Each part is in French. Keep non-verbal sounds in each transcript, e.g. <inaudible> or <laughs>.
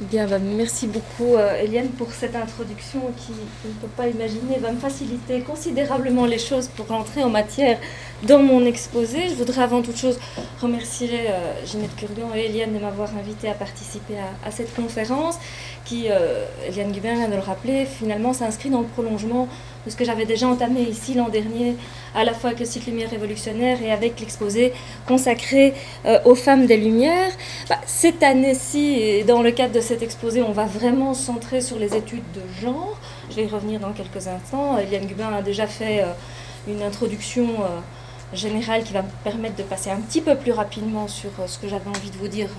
Bien, merci beaucoup euh, Eliane pour cette introduction qui, je ne peux pas imaginer, va me faciliter considérablement les choses pour rentrer en matière dans mon exposé. Je voudrais avant toute chose remercier euh, Ginette Curlian et Eliane de m'avoir invité à participer à, à cette conférence qui, euh, Eliane Gubin vient de le rappeler, finalement s'inscrit dans le prolongement de ce que j'avais déjà entamé ici l'an dernier, à la fois avec le site Lumière révolutionnaire et avec l'exposé consacré euh, aux femmes des Lumières. Bah, cette année-ci, dans le cadre de cet exposé, on va vraiment se centrer sur les études de genre. Je vais y revenir dans quelques instants. Eliane Gubin a déjà fait euh, une introduction euh, générale qui va me permettre de passer un petit peu plus rapidement sur ce que j'avais envie de vous dire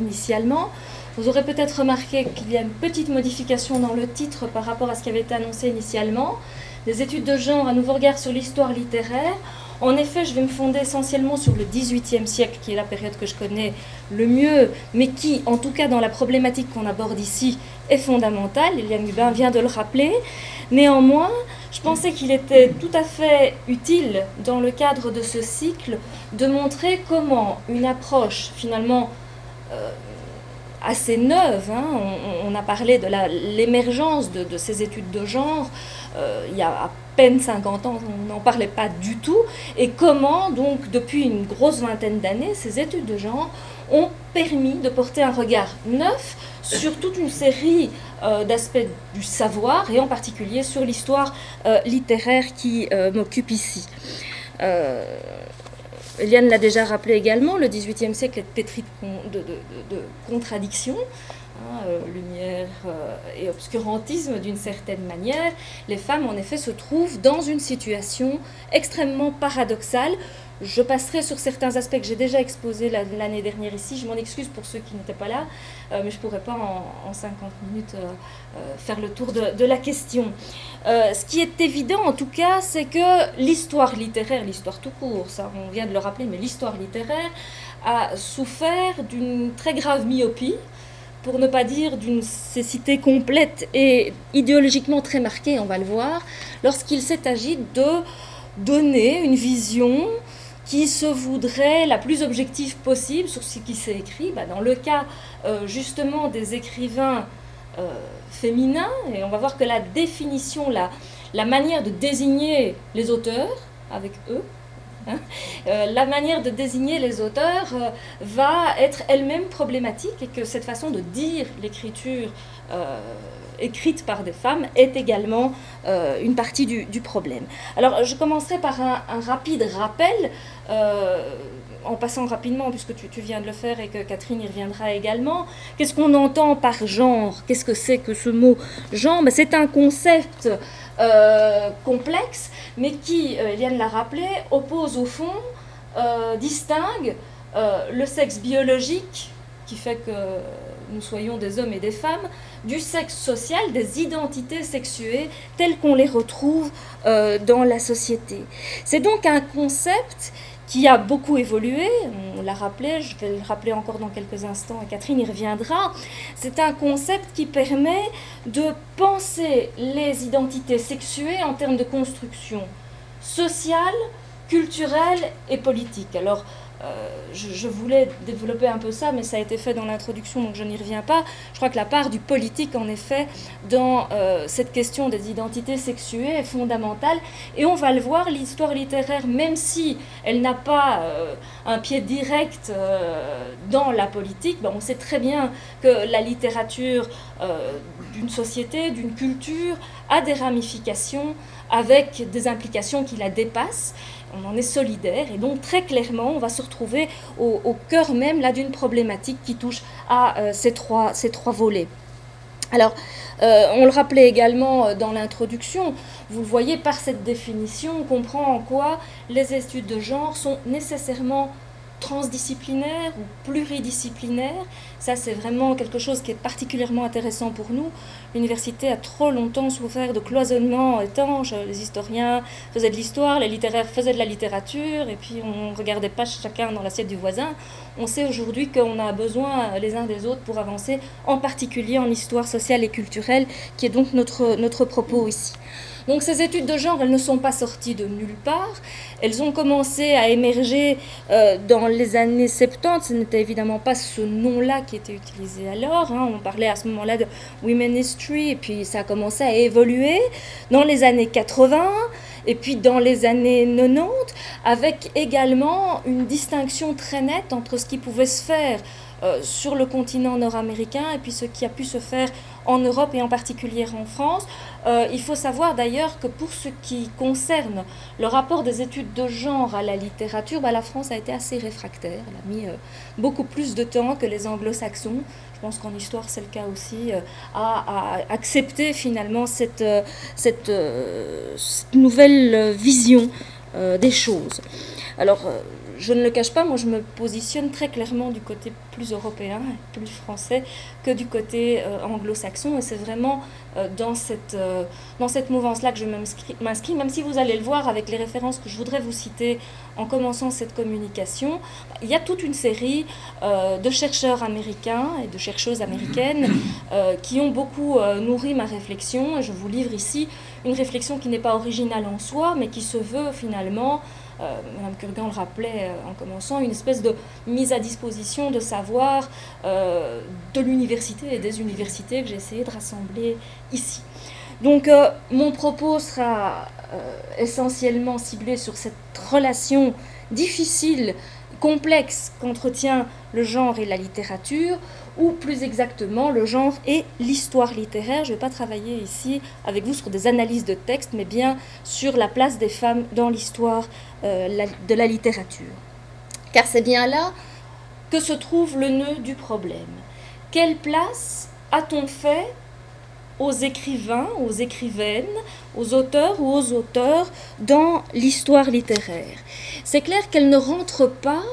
initialement. Vous aurez peut-être remarqué qu'il y a une petite modification dans le titre par rapport à ce qui avait été annoncé initialement. Des études de genre, un nouveau regard sur l'histoire littéraire. En effet, je vais me fonder essentiellement sur le XVIIIe siècle, qui est la période que je connais le mieux, mais qui, en tout cas dans la problématique qu'on aborde ici, est fondamentale. Eliane Gubin vient de le rappeler. Néanmoins, je pensais qu'il était tout à fait utile, dans le cadre de ce cycle, de montrer comment une approche finalement euh, assez neuve, hein, on, a parlé de l'émergence de, ces études de genre, euh, il y a à peine 50 ans, on n'en parlait pas du tout, et comment donc depuis une grosse vingtaine d'années, ces études de genre ont permis de porter un regard neuf sur toute une série euh, d'aspects du savoir, et en particulier sur l'histoire euh, littéraire qui m'occupe ici. Eliane l'a déjà rappelé également, le XVIIIe siècle est pétri de, con- de- de- de- de contradictions, hein, euh, lumière euh, et obscurantisme d'une certaine manière. Les femmes, en effet, se trouvent dans une situation extrêmement paradoxale. Je passerai sur certains aspects que j'ai déjà exposés la- l'année dernière ici. Je m'en excuse pour ceux qui n'étaient pas là, euh, mais je ne pourrais pas en, en 50 minutes euh, euh, faire le tour de, de la question. Ce qui est évident en tout cas, c'est que l'histoire littéraire, l'histoire tout court, ça on vient de le rappeler, mais l'histoire littéraire a souffert d'une très grave myopie, pour ne pas dire d'une cécité complète et idéologiquement très marquée, on va le voir, lorsqu'il s'est agi de donner une vision qui se voudrait la plus objective possible sur ce qui s'est écrit. Bah, dans le cas euh, justement des écrivains euh, féminins, et on va voir que la définition, la, la manière de désigner les auteurs, avec eux, hein, euh, la manière de désigner les auteurs euh, va être elle-même problématique et que cette façon de dire l'écriture écrite par des femmes est également euh, une partie du, problème. Alors je commencerai par un, rapide rappel. euh, en passant rapidement, puisque tu, viens de le faire et que Catherine y reviendra également, qu'est-ce qu'on entend par genre? Qu'est-ce que c'est que ce mot genre? Ben, C'est un concept euh, complexe, mais qui, Eliane l'a rappelé, oppose au fond, distingue le sexe biologique, qui fait que nous soyons des hommes et des femmes, du sexe social, des identités sexuées telles qu'on les retrouve euh, dans la société. C'est donc un concept qui a beaucoup évolué, on l'a rappelé, je vais le rappeler encore dans quelques instants et Catherine y reviendra. C'est un concept qui permet de penser les identités sexuées en termes de construction sociale, culturelle et politique. Alors, je, je voulais développer un peu ça, mais ça a été fait dans l'introduction, donc je n'y reviens pas. Je crois que la part du politique, en effet, dans euh, cette question des identités sexuées est fondamentale. Et on va le voir, l'histoire littéraire, même si elle n'a pas euh, un pied direct euh, dans la politique, ben, on sait très bien que la littérature euh, d'une société, d'une culture, a des ramifications avec des implications qui la dépassent on en est solidaire et donc très clairement on va se retrouver au, cœur même là d'une problématique qui touche à euh, ces, trois, volets. Alors, euh, on le rappelait également euh, dans l'introduction, vous voyez par cette définition, on comprend en quoi les études de genre sont nécessairement transdisciplinaire ou pluridisciplinaire. Ça, c'est vraiment quelque chose qui est particulièrement intéressant pour nous. L'université a trop longtemps souffert de cloisonnement étanche. Les historiens faisaient de l'histoire, les littéraires faisaient de la littérature, et puis on ne regardait pas chacun dans l'assiette du voisin. On sait aujourd'hui qu'on a besoin les uns des autres pour avancer, en particulier en histoire sociale et culturelle, qui est donc notre, notre propos ici. Donc ces études de genre, elles ne sont pas sorties de nulle part. Elles ont commencé à émerger euh, dans les années 70. Ce n'était évidemment pas ce nom-là qui était utilisé alors. Hein. On parlait à ce moment-là de Women History, et puis ça a commencé à évoluer. Dans les années 80, et puis dans les années 90, avec également une distinction très nette entre ce qui pouvait se faire euh, sur le continent nord-américain et puis ce qui a pu se faire en Europe et en particulier en France. Euh, il faut savoir d'ailleurs que pour ce qui concerne le rapport des études de genre à la littérature, bah, la France a été assez réfractaire. Elle a mis euh, beaucoup plus de temps que les anglo-saxons. Je pense qu'en histoire, c'est le cas aussi, à, accepter finalement cette, cette, cette nouvelle vision des choses. Alors, je ne le cache pas, moi je me positionne très clairement du côté plus européen, plus français que du côté euh, anglo-saxon. Et c'est vraiment euh, dans cette, euh, dans cette mouvance-là que je m'inscris, même si vous allez le voir avec les références que je voudrais vous citer en commençant cette communication. Il y a toute une série de chercheurs américains et de chercheuses américaines qui ont beaucoup nourri ma réflexion. Et je vous livre ici une réflexion qui n'est pas originale en soi, mais qui se veut finalement Madame Kurgan le rappelait euh, en commençant, une espèce de mise à disposition de savoir euh, de l'université et des universités que j'ai essayé de rassembler ici. Donc mon propos sera essentiellement ciblé sur cette relation difficile complexe qu'entretient le genre et la littérature, ou plus exactement le genre et l'histoire littéraire. Je ne vais pas travailler ici avec vous sur des analyses de texte, mais bien sur la place des femmes dans l'histoire euh, de la littérature. Car c'est bien là que se trouve le nœud du problème. Quelle place a-t-on fait aux écrivains, aux écrivaines, aux auteurs ou aux auteurs dans l'histoire littéraire? C'est clair qu'elle ne rentre pas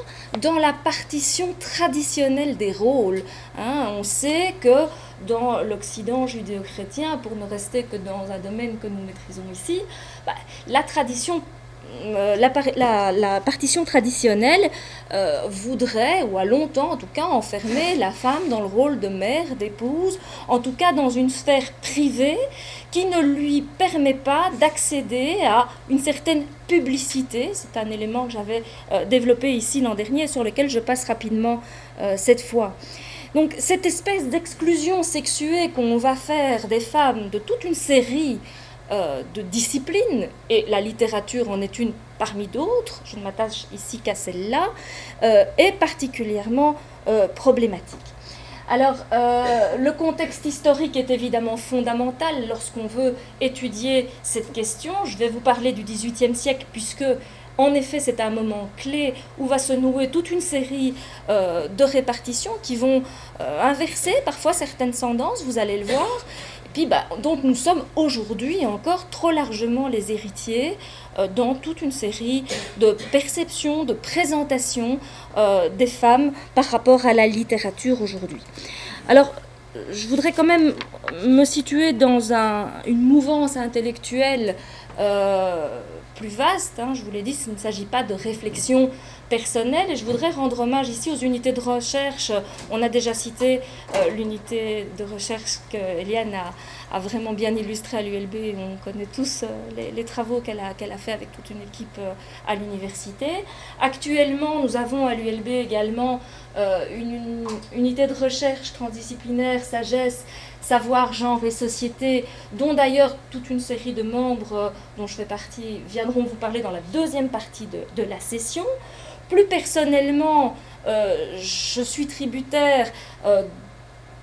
dans la partition traditionnelle des rôles. Hein. On sait que dans l'Occident judéo-chrétien, pour ne rester que dans un domaine que nous maîtrisons ici, bah, la tradition euh, la, partition traditionnelle euh, voudrait, ou a longtemps en tout cas, enfermer la femme dans le rôle de mère, d'épouse, en tout cas dans une sphère privée qui ne lui permet pas d'accéder à une certaine publicité. C'est un élément que j'avais euh, développé ici l'an dernier sur lequel je passe rapidement cette fois. Donc cette espèce d'exclusion sexuée qu'on va faire des femmes de toute une série euh, de discipline, et la littérature en est une parmi d'autres, je ne m'attache ici qu'à celle-là, euh, est particulièrement euh, problématique. Alors, le contexte historique est évidemment fondamental lorsqu'on veut étudier cette question. Je vais vous parler du XVIIIe siècle, puisque en effet, c'est un moment clé où va se nouer toute une série de répartitions qui vont inverser parfois certaines tendances, vous allez le voir, puis, bah, donc nous sommes aujourd'hui encore trop largement les héritiers euh, dans toute une série de perceptions, de présentations euh, des femmes par rapport à la littérature aujourd'hui. Alors, je voudrais quand même me situer dans une mouvance intellectuelle euh, plus vaste. Hein. je vous l'ai dit, il ne s'agit pas de réflexion personnel. Et je voudrais rendre hommage ici aux unités de recherche. On a déjà cité euh, l'unité de recherche que Eliane a, a, vraiment bien illustrée à l'ULB. On connaît tous euh, les, travaux qu'elle a, qu'elle a fait avec toute une équipe euh, à l'université. Actuellement, nous avons à l'ULB également une, unité de recherche transdisciplinaire, sagesse, savoir, genre et société, dont d'ailleurs toute une série de membres dont je fais partie viendront vous parler dans la deuxième partie de, de la session. Plus personnellement, euh, je suis tributaire euh,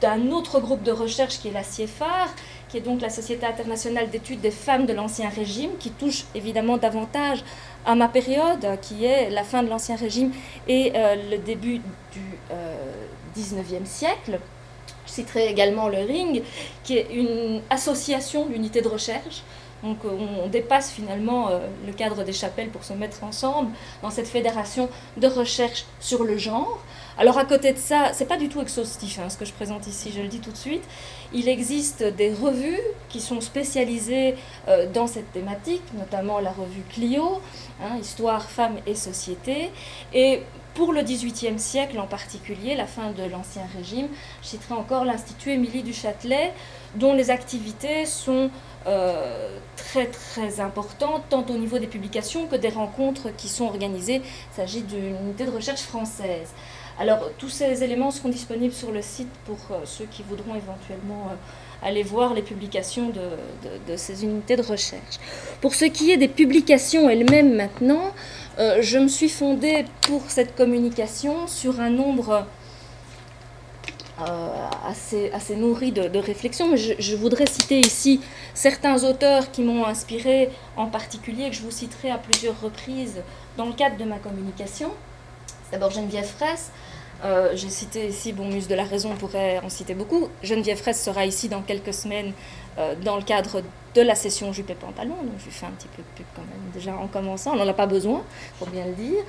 d'un autre groupe de recherche qui est la CIEFAR, qui est donc la Société internationale d'études des femmes de l'Ancien Régime, qui touche évidemment davantage à ma période, qui est la fin de l'Ancien Régime et euh, le début du 19e siècle. Citerai également le RING, qui est une association d'unités de recherche. Donc on dépasse finalement euh, le cadre des chapelles pour se mettre ensemble dans cette fédération de recherche sur le genre. Alors à côté de ça, c'est pas du tout exhaustif hein, ce que je présente ici, je le dis tout de suite. Il existe des revues qui sont spécialisées euh, dans cette thématique, notamment la revue Clio, hein, Histoire, Femmes et Société. Et pour le XVIIIe siècle en particulier, la fin de l'Ancien Régime, je citerai encore l'Institut Émilie du Châtelet, dont les activités sont euh, très très importantes, tant au niveau des publications que des rencontres qui sont organisées. Il s'agit d'une unité de recherche française. Alors, tous ces éléments seront disponibles sur le site pour euh, ceux qui voudront éventuellement euh, aller voir les publications de, ces unités de recherche. Pour ce qui est des publications elles-mêmes maintenant, euh, je me suis fondée pour cette communication sur un nombre assez, assez nourri de, réflexions. Je, voudrais citer ici certains auteurs qui m'ont inspiré en particulier, que je vous citerai à plusieurs reprises dans le cadre de ma communication. D'abord Geneviève Fraisse, euh, j'ai cité ici, bon, Muse de la Raison pourrait en citer beaucoup. Geneviève Fraisse sera ici dans quelques semaines euh, dans le cadre de la session Jupe et Pantalon. Donc je lui fais un petit peu de pub quand même déjà en commençant. On n'en a pas besoin, pour bien le dire.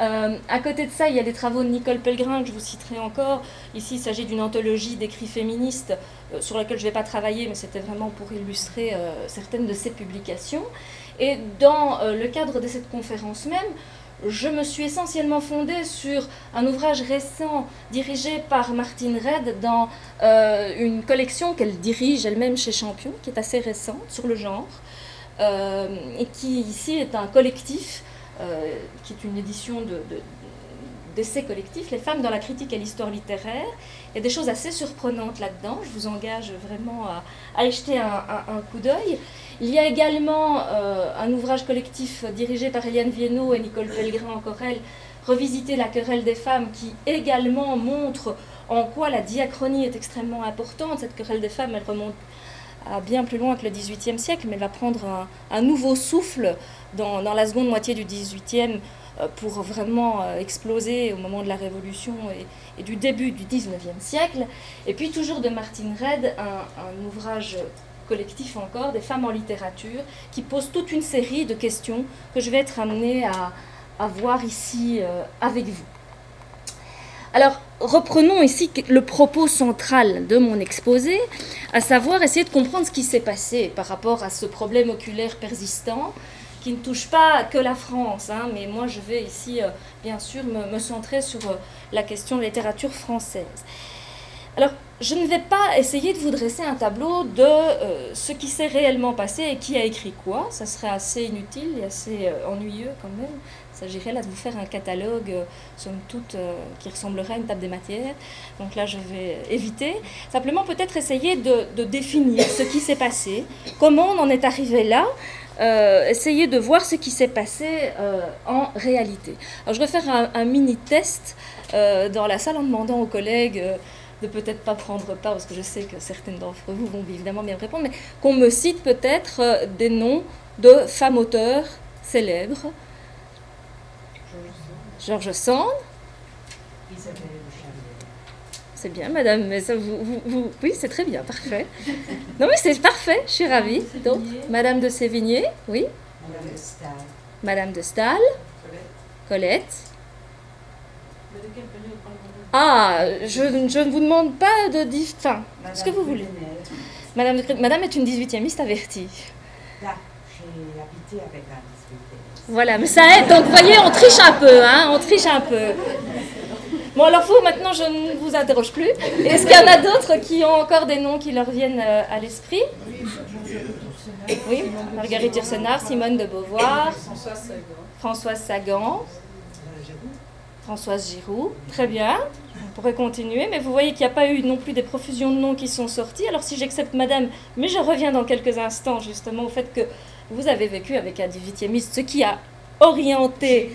Euh, à côté de ça, il y a les travaux de Nicole Pellegrin que je vous citerai encore. Ici, il s'agit d'une anthologie d'écrits féministes sur laquelle je ne vais pas travailler, mais c'était vraiment pour illustrer certaines de ses publications. Et dans le cadre de cette conférence même, je me suis essentiellement fondée sur un ouvrage récent dirigé par Martine Red dans euh, une collection qu'elle dirige elle-même chez Champion, qui est assez récente sur le genre, euh, et qui ici est un collectif, euh, qui est une édition de, d'essais collectifs, Les femmes dans la critique et l'histoire littéraire. Il y a des choses assez surprenantes là-dedans. Je vous engage vraiment à, y jeter un, coup d'œil. Il y a également euh, un ouvrage collectif dirigé par Eliane Viennot et Nicole Pellegrin, encore elle, Revisiter la querelle des femmes, qui également montre en quoi la diachronie est extrêmement importante. Cette querelle des femmes, elle remonte à bien plus loin que le XVIIIe siècle, mais elle va prendre un, nouveau souffle dans, la seconde moitié du XVIIIe euh, pour vraiment euh, exploser au moment de la Révolution et, du début du XIXe siècle. Et puis toujours de Martine Red, un, ouvrage collectif encore, des femmes en littérature, qui pose toute une série de questions que je vais être amenée à, voir ici euh, avec vous. Alors, reprenons ici le propos central de mon exposé, à savoir essayer de comprendre ce qui s'est passé par rapport à ce problème oculaire persistant qui ne touche pas que la France, hein, mais moi je vais ici euh, bien sûr me, centrer sur euh, la question de littérature française. Alors, je ne vais pas essayer de vous dresser un tableau de euh, ce qui s'est réellement passé et qui a écrit quoi. Ça serait assez inutile et assez ennuyeux quand même. Il s'agirait là de vous faire un catalogue, somme toute, qui ressemblerait à une table des matières. Donc là, je vais éviter. Simplement, peut-être essayer de, définir ce qui s'est passé, comment on en est arrivé là, euh, essayer de voir ce qui s'est passé euh, en réalité. Alors je vais faire un, mini test euh, dans la salle en demandant aux collègues de peut-être pas prendre part, parce que je sais que certaines d'entre vous vont évidemment bien répondre, mais qu'on me cite peut-être des noms de femmes auteurs célèbres. Georges Sand. Isabelle c'est bien, madame. Mais ça, vous, vous, Oui, c'est très bien, parfait. Non, mais c'est parfait, je suis ravie. Donc, madame de Sévigné, oui. Madame de Stahl. Madame de Stahl. Colette. Ah, je, je, ne vous demande pas de dire. Enfin, ce que vous voulez. Madame, de, madame est une 18e avertie. Là, j'ai habité avec la Voilà, mais ça aide. Donc, vous voyez, on triche un peu, hein, on triche un peu. Bon, alors vous, maintenant, je ne vous interroge plus. Est-ce qu'il y en a d'autres qui ont encore des noms qui leur viennent euh, à l'esprit? Oui, Marguerite Yourcenar, Simone de Beauvoir, Françoise Sagan, Françoise Giroud. Très bien, on pourrait continuer, mais vous voyez qu'il n'y a pas eu non plus des profusions de noms qui sont sortis. Alors si j'accepte madame, mais je reviens dans quelques instants justement au fait que vous avez vécu avec un 18e ce qui a orienté.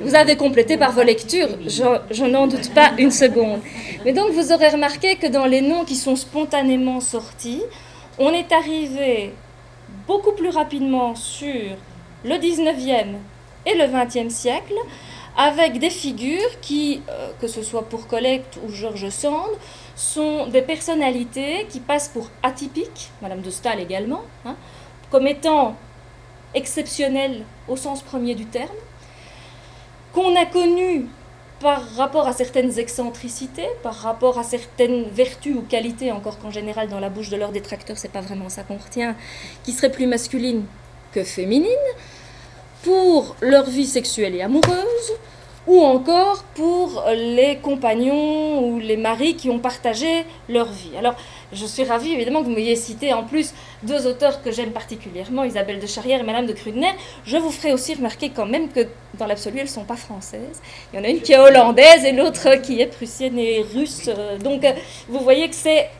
Vous avez complété par vos lectures, je, n'en doute pas une seconde. Mais donc vous aurez remarqué que dans les noms qui sont spontanément sortis, on est arrivé beaucoup plus rapidement sur le 19e et le 20e siècle, avec des figures qui, euh, que ce soit pour Collecte ou Georges Sand, sont des personnalités qui passent pour atypiques, Madame de Staël également, hein, comme étant exceptionnelles au sens premier du terme, qu'on a connues par rapport à certaines excentricités, par rapport à certaines vertus ou qualités, encore qu'en général dans la bouche de leurs détracteurs, c'est pas vraiment ça qu'on retient, qui seraient plus masculines que féminines, pour leur vie sexuelle et amoureuse, ou encore pour les compagnons ou les maris qui ont partagé leur vie. Alors, je suis ravie évidemment que vous m'ayez cité en plus deux auteurs que j'aime particulièrement, Isabelle de Charrière et Madame de Krudener. Je vous ferai aussi remarquer quand même que dans l'absolu, elles ne sont pas françaises. Il y en a une qui est hollandaise et l'autre qui est prussienne et russe. Donc, vous voyez que c'est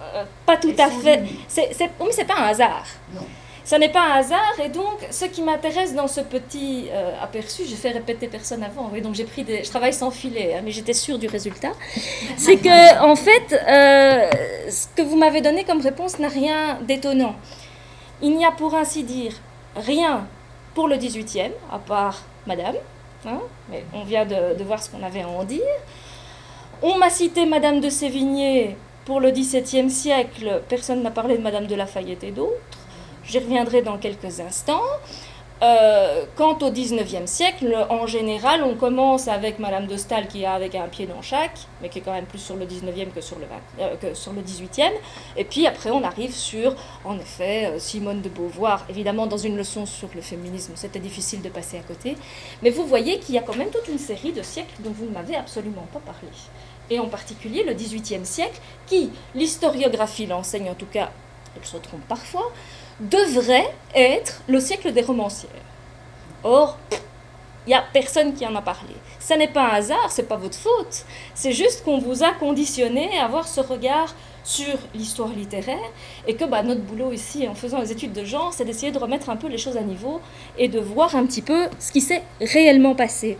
euh, pas tout à fait. C'est, c'est, mais c'est pas un hasard. Non. Ce n'est pas un hasard, et donc ce qui m'intéresse dans ce petit euh, aperçu, j'ai fait répéter personne avant, oui, donc j'ai pris des, je travaille sans filet, hein, mais j'étais sûre du résultat, <laughs> c'est que en fait, euh, ce que vous m'avez donné comme réponse n'a rien d'étonnant. Il n'y a pour ainsi dire rien pour le 18e, à part Madame, hein, mais on vient de, de voir ce qu'on avait à en dire. On m'a cité Madame de Sévigné pour le XVIIe siècle, personne n'a parlé de Madame de Lafayette et d'autres. J'y reviendrai dans quelques instants. Euh, quant au 19e siècle, en général, on commence avec Madame de Staël qui a avec un pied dans chaque, mais qui est quand même plus sur le 19e que sur le, 20, euh, que sur le 18e. Et puis après, on arrive sur, en effet, euh, Simone de Beauvoir. Évidemment, dans une leçon sur le féminisme, c'était difficile de passer à côté. Mais vous voyez qu'il y a quand même toute une série de siècles dont vous ne m'avez absolument pas parlé. Et en particulier le 18e siècle, qui, l'historiographie l'enseigne en tout cas, elle se trompe parfois, devrait être le siècle des romancières. Or, il n'y a personne qui en a parlé. Ce n'est pas un hasard, c'est pas votre faute. C'est juste qu'on vous a conditionné à avoir ce regard sur l'histoire littéraire et que bah, notre boulot ici, en faisant les études de genre, c'est d'essayer de remettre un peu les choses à niveau et de voir un petit peu ce qui s'est réellement passé.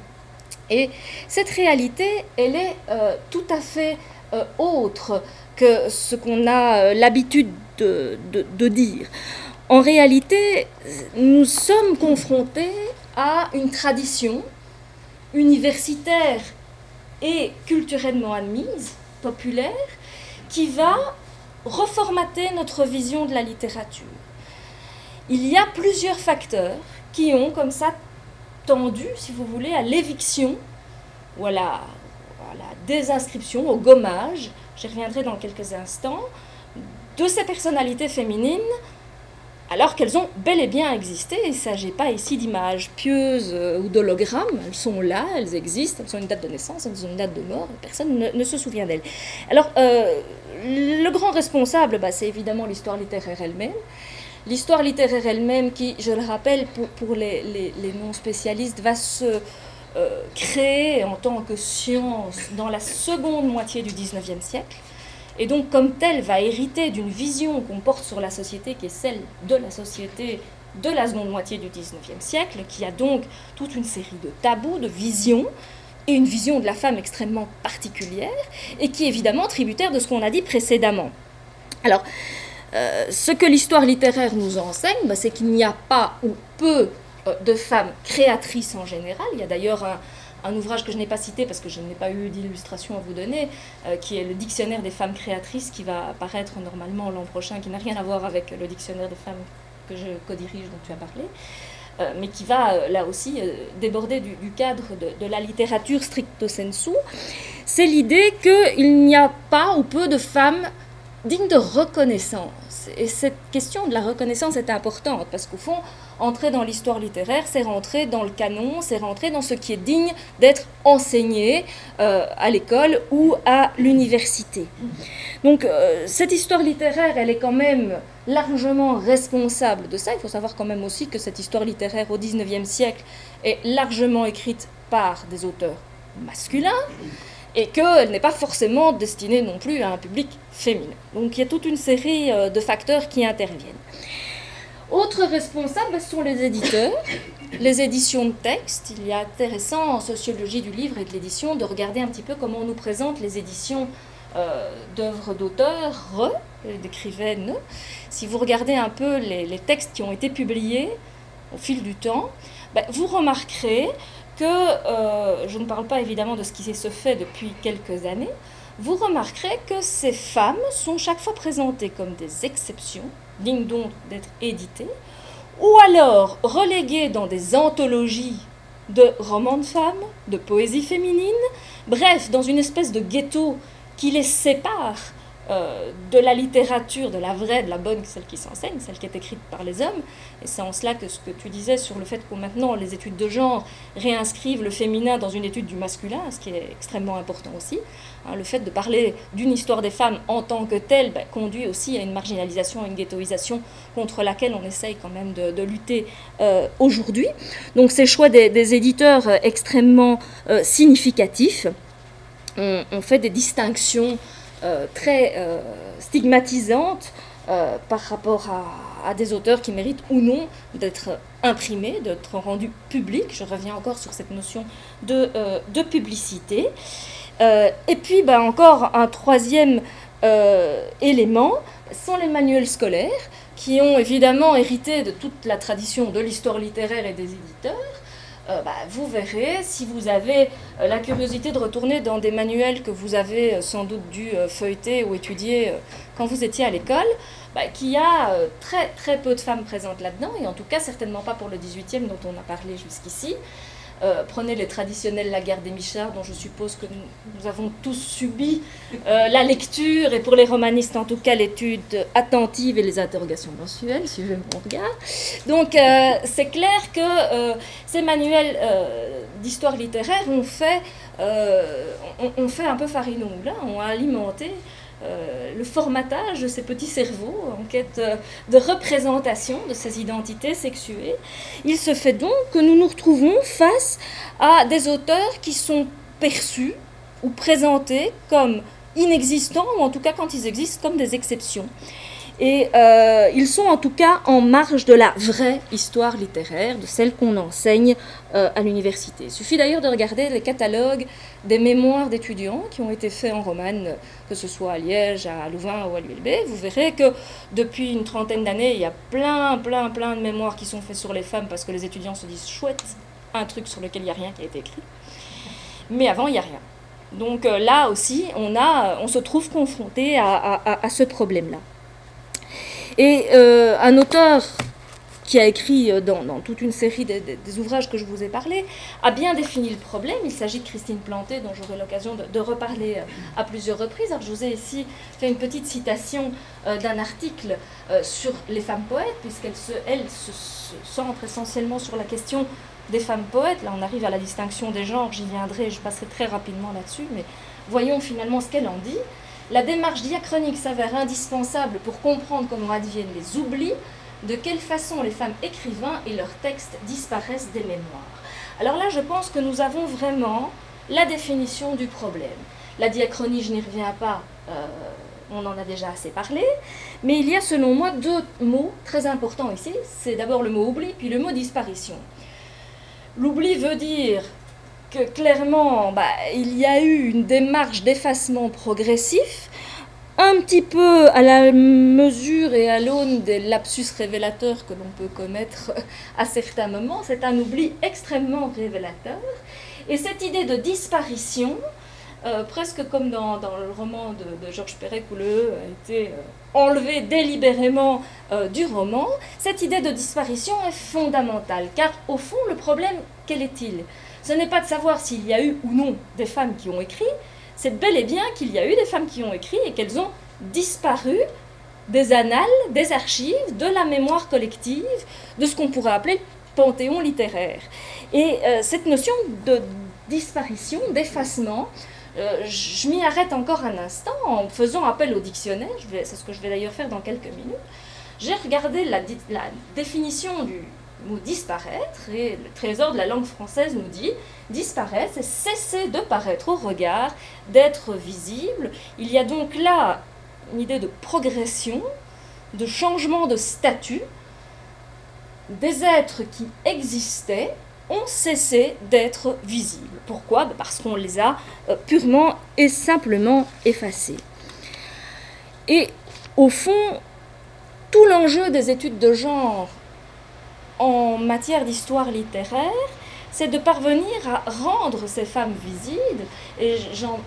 Et cette réalité, elle est euh, tout à fait euh, autre que ce qu'on a euh, l'habitude de, de, de dire. En réalité, nous sommes confrontés à une tradition universitaire et culturellement admise, populaire, qui va reformater notre vision de la littérature. Il y a plusieurs facteurs qui ont comme ça tendu, si vous voulez, à l'éviction ou à la, à la désinscription, au gommage, j'y reviendrai dans quelques instants, de ces personnalités féminines alors qu'elles ont bel et bien existé. Il ne s'agit pas ici d'images pieuses euh, ou d'hologrammes. Elles sont là, elles existent, elles ont une date de naissance, elles ont une date de mort, personne ne, se souvient d'elles. Alors, euh, le grand responsable, bah, c'est évidemment l'histoire littéraire elle-même. L'histoire littéraire elle-même qui, je le rappelle, pour, les non-spécialistes, va se euh, créer en tant que science dans la seconde moitié du 19e siècle et donc comme telle va hériter d'une vision qu'on porte sur la société qui est celle de la société de la seconde moitié du XIXe siècle, qui a donc toute une série de tabous, de visions, et une vision de la femme extrêmement particulière, et qui est évidemment tributaire de ce qu'on a dit précédemment. Alors, euh, ce que l'histoire littéraire nous enseigne, bah, c'est qu'il n'y a pas ou peu euh, de femmes créatrices en général. Il y a d'ailleurs un, un ouvrage que je n'ai pas cité parce que je n'ai pas eu d'illustration à vous donner, euh, qui est le dictionnaire des femmes créatrices qui va apparaître normalement l'an prochain, qui n'a rien à voir avec le dictionnaire des femmes que je co-dirige dont tu as parlé, euh, mais qui va euh, là aussi déborder du, cadre de, la littérature stricto sensu. C'est l'idée qu'il n'y a pas ou peu de femmes dignes de reconnaissance. Et cette question de la reconnaissance est importante parce qu'au fond, entrer dans l'histoire littéraire, c'est rentrer dans le canon, c'est rentrer dans ce qui est digne d'être enseigné euh, à l'école ou à l'université. Donc euh, cette histoire littéraire, elle est quand même largement responsable de ça. Il faut savoir quand même aussi que cette histoire littéraire au XIXe siècle est largement écrite par des auteurs masculins et qu'elle n'est pas forcément destinée non plus à un public féminin. Donc il y a toute une série euh, de facteurs qui interviennent. Autres responsables sont les éditeurs, les éditions de texte. Il est intéressant en sociologie du livre et de l'édition de regarder un petit peu comment on nous présente les éditions euh, d'œuvres d'auteurs, d'écrivaines. Si vous regardez un peu les, les, textes qui ont été publiés au fil du temps, ben, vous remarquerez que, euh, je ne parle pas évidemment de ce qui se fait depuis quelques années, vous remarquerez que ces femmes sont chaque fois présentées comme des exceptions, dignes donc d'être éditées, ou alors reléguées dans des anthologies de romans de femmes, de poésie féminine, bref, dans une espèce de ghetto qui les sépare euh, de la littérature, de la vraie, de la bonne, celle qui s'enseigne, celle qui est écrite par les hommes. Et c'est en cela que ce que tu disais sur le fait que maintenant les études de genre réinscrivent le féminin dans une étude du masculin, ce qui est extrêmement important aussi. Hein, le fait de parler d'une histoire des femmes en tant que telle ben, conduit aussi à une marginalisation, à une ghettoisation contre laquelle on essaye quand même de, lutter euh, aujourd'hui. Donc ces choix des, éditeurs euh, extrêmement significatifs. ont on, fait des distinctions très euh, stigmatisante euh, par rapport à, des auteurs qui méritent ou non d'être imprimés, d'être rendus publics. Je reviens encore sur cette notion de, publicité. et puis ben, encore un troisième élément sont les manuels scolaires qui ont évidemment hérité de toute la tradition de l'histoire littéraire et des éditeurs, euh, bah, vous verrez, si vous avez euh, la curiosité de retourner dans des manuels que vous avez euh, sans doute dû feuilleter ou étudier quand vous étiez à l'école, bah, qu'il y a très très peu de femmes présentes là-dedans, et en tout cas certainement pas pour le 18e dont on a parlé jusqu'ici. Euh, prenez les traditionnels La guerre des Michards, dont je suppose que nous, avons tous subi euh, la lecture, et pour les romanistes en tout cas l'étude attentive et les interrogations mensuelles, suivez mon regard. Donc euh, c'est clair que ces manuels d'histoire littéraire ont fait, ont, fait un peu farine au moulin, ont alimenté euh, le formatage de ces petits cerveaux en quête euh, de représentation de ces identités sexuées. Il se fait donc que nous nous retrouvons face à des auteurs qui sont perçus ou présentés comme inexistants, ou en tout cas quand ils existent comme des exceptions. Et euh, ils sont en tout cas en marge de la vraie histoire littéraire, de celle qu'on enseigne euh, à l'université. Il suffit d'ailleurs de regarder les catalogues des mémoires d'étudiants qui ont été faits en romane, que ce soit à Liège, à Louvain ou à l'ULB. Vous verrez que depuis une trentaine d'années, il y a plein, plein, plein de mémoires qui sont faits sur les femmes parce que les étudiants se disent chouette, un truc sur lequel il n'y a rien qui a été écrit. Mais avant, il n'y a rien. Donc euh, là aussi, on, a, on se trouve confronté à ce problème-là. Et euh, un auteur qui a écrit euh, dans, toute une série des, ouvrages que je vous ai parlé, a bien défini le problème. Il s'agit de Christine Planté, dont j'aurai l'occasion de, reparler euh, à plusieurs reprises. Alors, je vous ai ici fait une petite citation d'un article sur les femmes poètes, puisqu'elle se, elle, se, centre essentiellement sur la question des femmes poètes. Là, on arrive à la distinction des genres, j'y viendrai, je passerai très rapidement là-dessus, mais voyons finalement ce qu'elle en dit. La démarche diachronique s'avère indispensable pour comprendre comment adviennent les oublis, de quelle façon les femmes écrivains et leurs textes disparaissent des mémoires. Alors là, je pense que nous avons vraiment la définition du problème. La diachronie, je n'y reviens pas, euh, on en a déjà assez parlé, mais il y a selon moi deux mots très importants ici. C'est d'abord le mot oubli, puis le mot disparition. L'oubli veut dire que clairement, bah, il y a eu une démarche d'effacement progressif, un petit peu à la mesure et à l'aune des lapsus révélateurs que l'on peut commettre à certains moments. C'est un oubli extrêmement révélateur. Et cette idée de disparition, euh, presque comme dans, le roman de, Georges Perec où le a été euh, enlevé délibérément euh, du roman, cette idée de disparition est fondamentale. Car au fond, le problème, quel est-il? Ce n'est pas de savoir s'il y a eu ou non des femmes qui ont écrit, c'est bel et bien qu'il y a eu des femmes qui ont écrit et qu'elles ont disparu des annales, des archives, de la mémoire collective, de ce qu'on pourrait appeler panthéon littéraire. Et euh, cette notion de disparition, d'effacement, euh, je m'y arrête encore un instant en faisant appel au dictionnaire, c'est ce que je vais d'ailleurs faire dans quelques minutes. J'ai regardé la définition du, disparaître, et le trésor de la langue française nous dit disparaître, c'est cesser de paraître au regard, d'être visible. Il y a donc là une idée de progression, de changement de statut. Des êtres qui existaient ont cessé d'être visibles. Pourquoi? Ben Parce qu'on les a euh, purement et simplement effacés. Et au fond, tout l'enjeu des études de genre en matière d'histoire littéraire c'est de parvenir à rendre ces femmes visibles. Et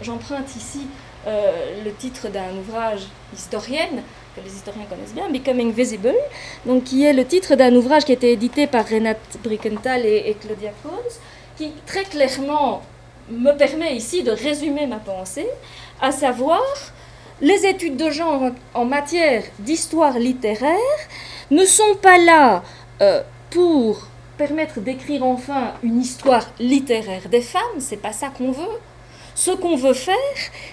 j'emprunte ici euh, le titre d'un ouvrage historienne que les historiens connaissent bien, Becoming Visible, donc qui est le titre d'un ouvrage qui a été édité par Renate Brickenthal et, Claudia Kohls, qui très clairement me permet ici de résumer ma pensée, à savoir les études de genre en matière d'histoire littéraire ne sont pas là euh, pour permettre d'écrire enfin une histoire littéraire des femmes, c'est pas ça qu'on veut. Ce qu'on veut faire,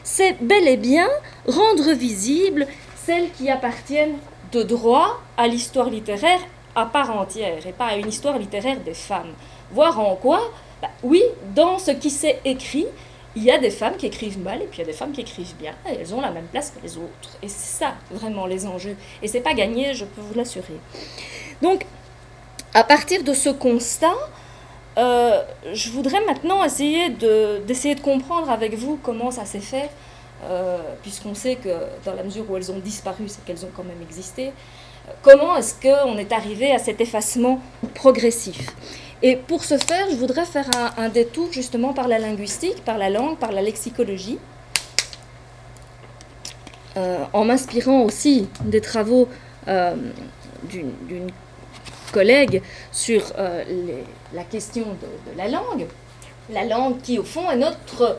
c'est bel et bien rendre visible celles qui appartiennent de droit à l'histoire littéraire à part entière et pas à une histoire littéraire des femmes. Voir en quoi, bah oui, dans ce qui s'est écrit, il y a des femmes qui écrivent mal et puis il y a des femmes qui écrivent bien et elles ont la même place que les autres. Et c'est ça vraiment les enjeux. Et c'est pas gagné, je peux vous l'assurer. Donc, à partir de ce constat, euh, je voudrais maintenant essayer de, d'essayer de comprendre avec vous comment ça s'est fait, euh, puisqu'on sait que dans la mesure où elles ont disparu, c'est qu'elles ont quand même existé. Comment est-ce qu'on est arrivé à cet effacement progressif? Et pour ce faire, je voudrais faire un, détour justement par la linguistique, par la langue, par la lexicologie, euh, en m'inspirant aussi des travaux d'une collègues sur euh, la question de, la langue. La langue qui, au fond, est notre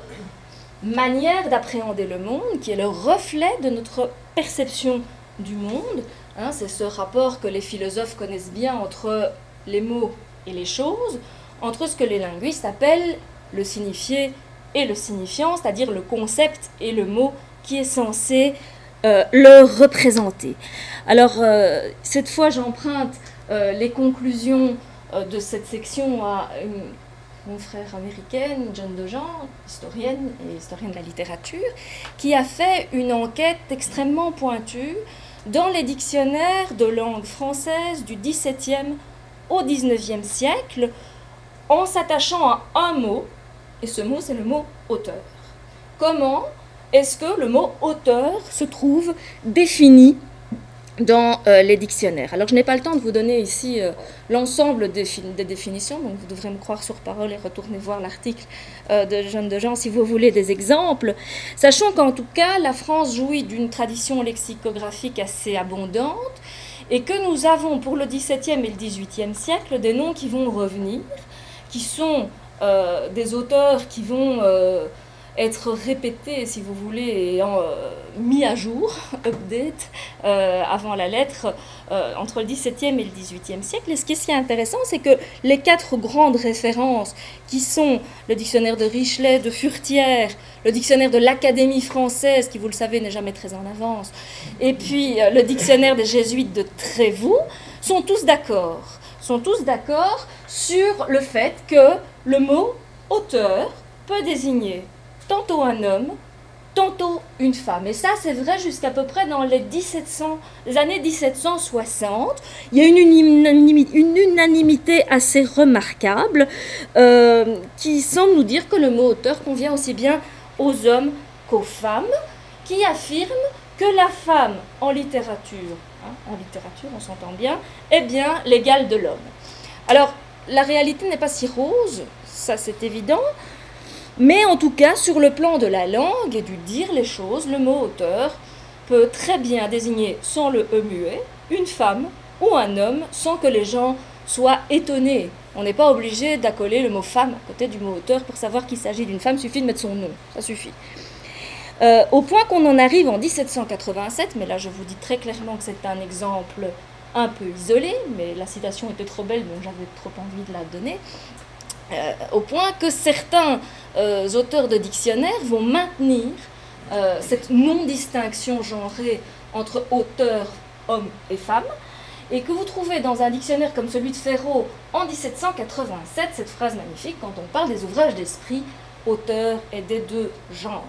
manière d'appréhender le monde, qui est le reflet de notre perception du monde. Hein, c'est ce rapport que les philosophes connaissent bien entre les mots et les choses, entre ce que les linguistes appellent le signifié et le signifiant, c'est-à-dire le concept et le mot qui est censé euh, le représenter. Alors, euh, cette fois, j'emprunte les conclusions euh, de cette section à une confrère américaine, John DeJean, historienne et historienne de la littérature, qui a fait une enquête extrêmement pointue dans les dictionnaires de langue française du XVIIe au XIXe siècle en s'attachant à un mot, et ce mot c'est le mot auteur. Comment est-ce que le mot auteur se trouve défini dans euh, les dictionnaires. Alors je n'ai pas le temps de vous donner ici euh, l'ensemble des, définitions, donc vous devrez me croire sur parole et retourner voir l'article euh, de Jeanne de Jean si vous voulez des exemples. Sachant qu'en tout cas, la France jouit d'une tradition lexicographique assez abondante et que nous avons pour le XVIIe et le XVIIIe siècle des noms qui vont revenir, qui sont des auteurs qui vont être répété, si vous voulez, et euh, mis à jour, <laughs> update, euh, avant la lettre, euh, entre le XVIIe et le XVIIIe siècle. Et ce qui est si intéressant, c'est que les quatre grandes références, qui sont le dictionnaire de Richelet, de Furtière, le dictionnaire de l'Académie française, qui, vous le savez, n'est jamais très en avance, et puis le dictionnaire des jésuites de Trévoux, sont tous d'accord. Sont tous d'accord sur le fait que le mot auteur peut désigner tantôt un homme, tantôt une femme. Et ça, c'est vrai jusqu'à peu près dans les, 1700, les années 1760. Il y a une, unanimité assez remarquable euh, qui semble nous dire que le mot auteur convient aussi bien aux hommes qu'aux femmes, qui affirment que la femme en littérature, hein, en littérature on s'entend bien, est bien l'égal de l'homme. Alors, la réalité n'est pas si rose, ça c'est évident, mais en tout cas, sur le plan de la langue et du dire les choses, le mot auteur peut très bien désigner sans le E muet une femme ou un homme sans que les gens soient étonnés. On n'est pas obligé d'accoler le mot femme à côté du mot auteur pour savoir qu'il s'agit d'une femme, suffit de mettre son nom, ça suffit. Euh, au point qu'on en arrive en 1787, mais là je vous dis très clairement que c'est un exemple un peu isolé, mais la citation était trop belle donc j'avais trop envie de la donner. Euh, au point que certains euh, auteurs de dictionnaires vont maintenir euh, cette non-distinction genrée entre auteurs, hommes et femmes, et que vous trouvez dans un dictionnaire comme celui de Ferraud en 1787 cette phrase magnifique quand on parle des ouvrages d'esprit, auteur et des deux genres.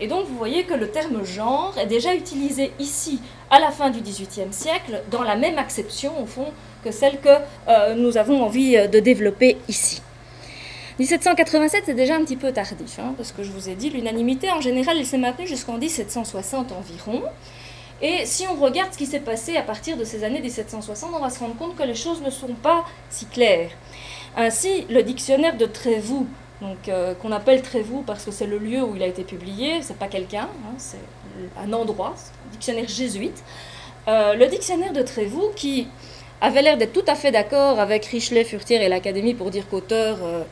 Et donc vous voyez que le terme genre est déjà utilisé ici à la fin du XVIIIe siècle dans la même acception au fond que celle que nous avons envie de développer ici. 1787, c'est déjà un petit peu tardif, hein, parce que je vous ai dit, l'unanimité, en général, elle s'est maintenue jusqu'en 1760 environ. Et si on regarde ce qui s'est passé à partir de ces années 1760, on va se rendre compte que les choses ne sont pas si claires. Ainsi, le dictionnaire de Trévoux, donc euh, qu'on appelle Trévoux parce que c'est le lieu où il a été publié, c'est pas quelqu'un, hein, c'est un endroit, un dictionnaire jésuite. Euh, le dictionnaire de Trévoux qui avait l'air d'être tout à fait d'accord avec Richelet, Furtière et l'Académie pour dire qu'auteur euh,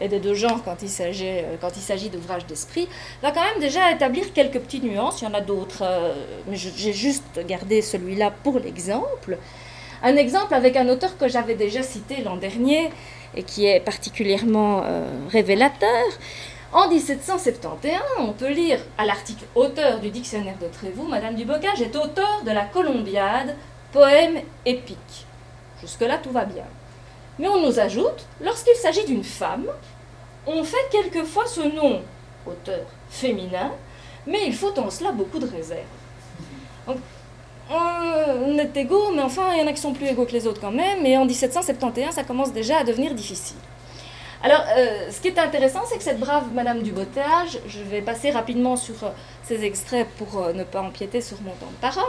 est des deux genres quand il s'agit, quand il s'agit d'ouvrages d'esprit, va quand même déjà établir quelques petites nuances. Il y en a d'autres, mais j'ai juste gardé celui-là pour l'exemple. Un exemple avec un auteur que j'avais déjà cité l'an dernier et qui est particulièrement euh, révélateur. En 1771, on peut lire à l'article auteur du dictionnaire de Trévoux, Madame Dubocage est auteur de la Colombiade, poème épique. Jusque-là, tout va bien. Mais on nous ajoute, lorsqu'il s'agit d'une femme, on fait quelquefois ce nom, auteur féminin, mais il faut en cela beaucoup de réserve on est égaux, mais enfin, il y en a qui sont plus égaux que les autres quand même. Et en 1771, ça commence déjà à devenir difficile. Alors, euh, ce qui est intéressant, c'est que cette brave Madame du Bottage, je vais passer rapidement sur euh, ces extraits pour euh, ne pas empiéter sur mon temps de parole,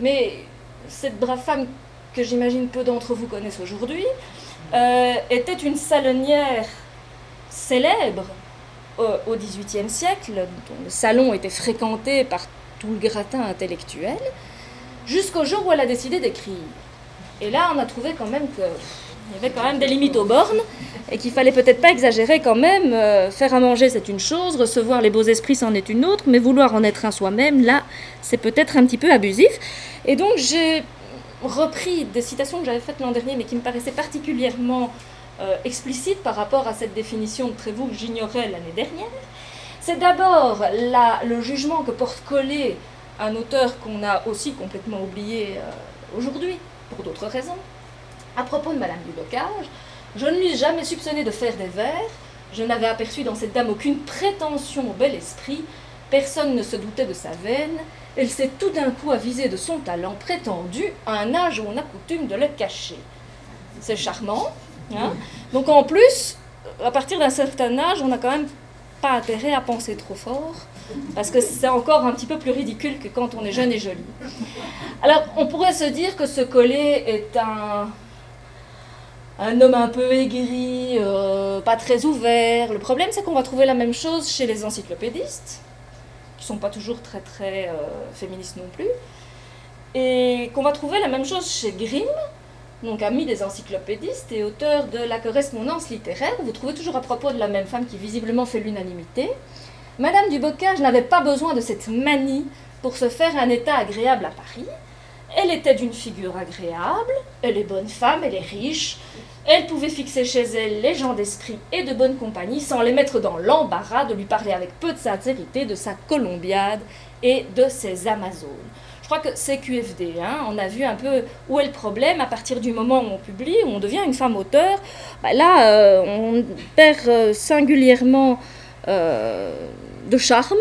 mais cette brave femme que j'imagine peu d'entre vous connaissent aujourd'hui, était une salonnière célèbre au XVIIIe siècle, dont le salon était fréquenté par tout le gratin intellectuel jusqu'au jour où elle a décidé d'écrire. Et là, on a trouvé quand même qu'il y avait quand même des limites aux bornes et qu'il fallait peut-être pas exagérer quand même. Euh, faire à manger, c'est une chose, recevoir les beaux esprits, c'en est une autre, mais vouloir en être un soi-même, là, c'est peut-être un petit peu abusif. Et donc, j'ai repris des citations que j'avais faites l'an dernier, mais qui me paraissaient particulièrement euh, explicites par rapport à cette définition de Trévoux que j'ignorais l'année dernière. C'est d'abord le jugement que porte Collet un auteur qu'on a aussi complètement oublié euh, aujourd'hui, pour d'autres raisons. À propos de Madame du Bocage, je ne lui ai jamais soupçonné de faire des vers, je n'avais aperçu dans cette dame aucune prétention au bel esprit, personne ne se doutait de sa veine, elle s'est tout d'un coup avisée de son talent prétendu à un âge où on a coutume de le cacher. C'est charmant. Hein Donc en plus, à partir d'un certain âge, on n'a quand même pas intérêt à penser trop fort parce que c'est encore un petit peu plus ridicule que quand on est jeune et joli. Alors, on pourrait se dire que ce collet est un, un homme un peu aigri, euh, pas très ouvert. Le problème, c'est qu'on va trouver la même chose chez les encyclopédistes, qui sont pas toujours très très euh, féministes non plus, et qu'on va trouver la même chose chez Grimm, donc ami des encyclopédistes et auteur de la correspondance littéraire. Vous trouvez toujours à propos de la même femme qui visiblement fait l'unanimité. Madame du Bocage n'avait pas besoin de cette manie pour se faire un état agréable à Paris. Elle était d'une figure agréable, elle est bonne femme, elle est riche, elle pouvait fixer chez elle les gens d'esprit et de bonne compagnie sans les mettre dans l'embarras de lui parler avec peu de sincérité de sa Colombiade et de ses Amazones. Je crois que c'est QFD, hein. on a vu un peu où est le problème à partir du moment où on publie, où on devient une femme auteur. Bah là, euh, on perd euh, singulièrement euh, de charme,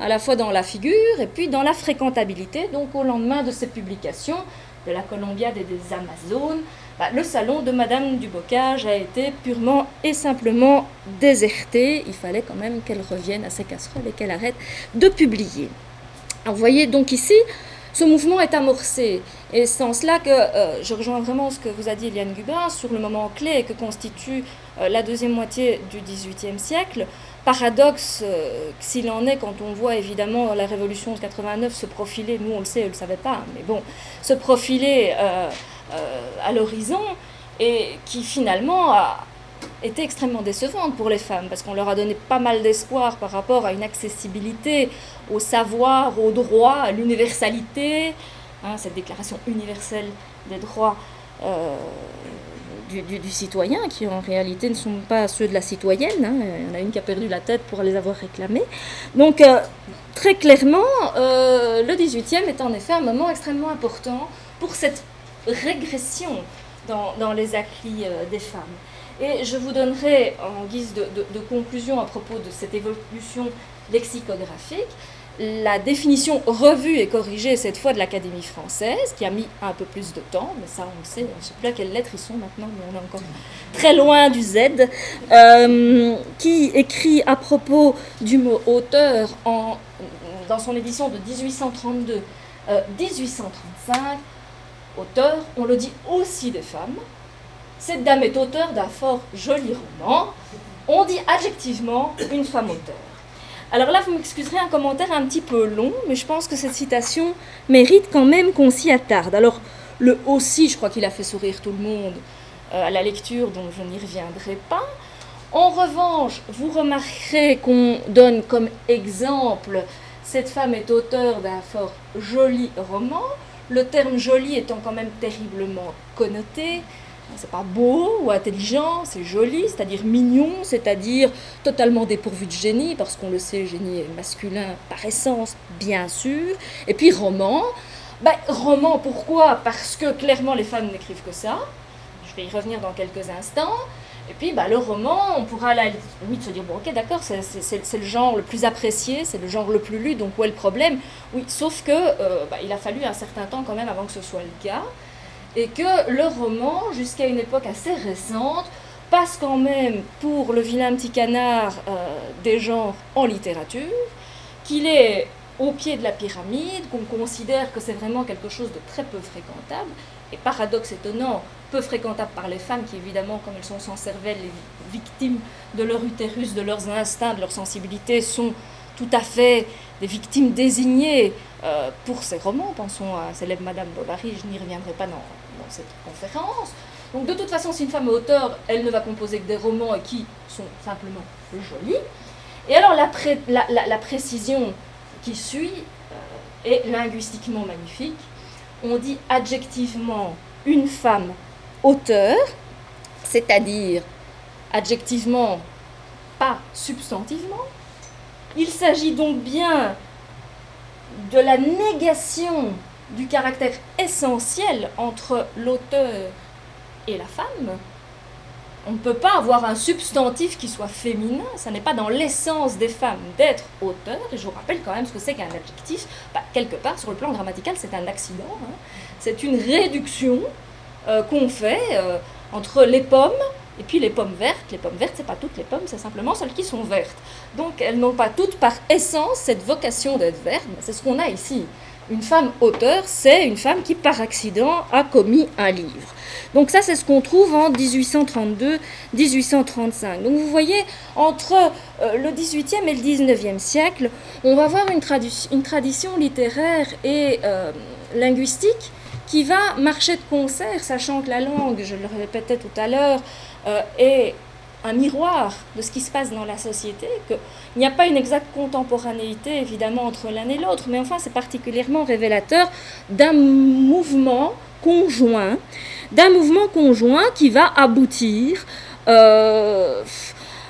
à la fois dans la figure et puis dans la fréquentabilité. Donc au lendemain de ces publications de la Colombiade et des Amazones, bah, le salon de Madame du Bocage a été purement et simplement déserté. Il fallait quand même qu'elle revienne à ses casseroles et qu'elle arrête de publier. vous voyez donc ici, ce mouvement est amorcé. Et c'est en cela que euh, je rejoins vraiment ce que vous a dit Eliane Gubin sur le moment clé que constitue euh, la deuxième moitié du XVIIIe siècle paradoxe euh, s'il en est quand on voit évidemment la révolution de 89 se profiler, nous on le sait, elle ne le savait pas, mais bon, se profiler à l'horizon et qui finalement a été extrêmement décevante pour les femmes parce qu'on leur a donné pas mal d'espoir par rapport à une accessibilité au savoir, au droit, à l'universalité, hein, cette déclaration universelle des droits du, citoyen, qui en réalité ne sont pas ceux de la citoyenne. Hein. Il y en a une qui a perdu la tête pour les avoir réclamés. Donc, euh, très clairement, euh, le 18e est en effet un moment extrêmement important pour cette régression dans, les acquis euh, des femmes. Et je vous donnerai, en guise de, conclusion à propos de cette évolution lexicographique, la définition revue et corrigée cette fois de l'Académie française, qui a mis un peu plus de temps, mais ça on le sait, on ne sait plus à quelles lettres ils sont maintenant, mais on est encore très loin du Z, euh, qui écrit à propos du mot auteur en, dans son édition de 1832, 1835, euh, auteur, on le dit aussi des femmes, cette dame est auteur d'un fort joli roman. On dit adjectivement une femme auteur. Alors là, vous m'excuserez un commentaire un petit peu long, mais je pense que cette citation mérite quand même qu'on s'y attarde. Alors, le aussi, je crois qu'il a fait sourire tout le monde euh, à la lecture, donc je n'y reviendrai pas. En revanche, vous remarquerez qu'on donne comme exemple cette femme est auteur d'un fort joli roman, le terme joli étant quand même terriblement connoté. C'est pas beau ou intelligent, c'est joli, c'est-à-dire mignon, c'est-à-dire totalement dépourvu de génie, parce qu'on le sait, génie est masculin par essence, bien sûr. Et puis roman, ben, roman pourquoi? Parce que clairement les femmes n'écrivent que ça. Je vais y revenir dans quelques instants. Et puis, bah, le roman, on pourra à la limite se dire, bon, ok, d'accord, c'est le genre le plus apprécié, c'est le genre le plus lu, donc où est le problème? Oui, sauf que euh, bah, il a fallu un certain temps quand même avant que ce soit le cas, et que le roman, jusqu'à une époque assez récente, passe quand même pour le vilain petit canard euh, des genres en littérature, qu'il est au pied de la pyramide, qu'on considère que c'est vraiment quelque chose de très peu fréquentable, et paradoxe étonnant, peu fréquentable par les femmes qui, évidemment, comme elles sont sans cervelle, les victimes de leur utérus, de leurs instincts, de leur sensibilité, sont tout à fait des victimes désignées euh, pour ces romans. Pensons à célèbre Madame Bovary, je n'y reviendrai pas dans, cette conférence. Donc de toute façon, si une femme est auteur, elle ne va composer que des romans qui sont simplement jolis. Et alors la, précision qui suit euh, est linguistiquement magnifique. On dit adjectivement une femme auteur, c'est-à-dire adjectivement, pas substantivement. Il s'agit donc bien de la négation du caractère essentiel entre l'auteur et la femme. On ne peut pas avoir un substantif qui soit féminin, ça n'est pas dans l'essence des femmes d'être auteur, et je vous rappelle quand même ce que c'est qu'un adjectif, bah, quelque part sur le plan grammatical c'est un accident, hein. c'est une réduction euh, qu'on fait euh, entre les pommes et puis les pommes vertes. Les pommes vertes, c'est pas toutes les pommes, c'est simplement celles qui sont vertes. Donc elles n'ont pas toutes par essence cette vocation d'être vertes. C'est ce qu'on a ici. Une femme auteur, c'est une femme qui par accident a commis un livre. Donc ça, c'est ce qu'on trouve en 1832-1835. Donc vous voyez, entre euh, le 18e et le 19e siècle, on va voir une, une tradition littéraire et linguistique qui va marcher de concert, sachant que la langue, je le répétais tout à l'heure, euh, est un miroir de ce qui se passe dans la société, qu'il n'y a pas une exacte contemporanéité évidemment entre l'un et l'autre, mais enfin c'est particulièrement révélateur d'un mouvement conjoint, d'un mouvement conjoint qui va aboutir euh,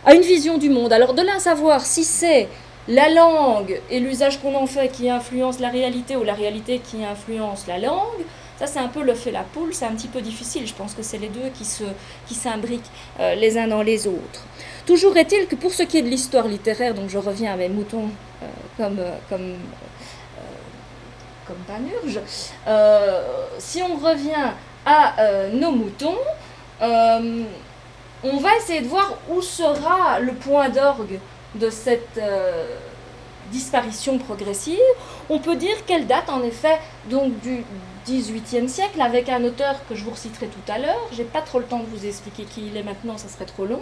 à une vision du monde. Alors de là savoir si c'est la langue et l'usage qu'on en fait qui influence la réalité ou la réalité qui influence la langue, ça, c'est un peu le fait la poule, c'est un petit peu difficile. Je pense que c'est les deux qui se qui s'imbriquent euh, les uns dans les autres. Toujours est-il que pour ce qui est de l'histoire littéraire, donc je reviens à mes moutons euh, comme, euh, comme, comme panurge, si on revient à nos moutons, on va essayer de voir où sera le point d'orgue de cette disparition progressive. On peut dire qu'elle date en effet donc du 18e siècle avec un auteur que je vous reciterai tout à l'heure. J'ai pas trop le temps de vous expliquer qui il est maintenant, ça serait trop long.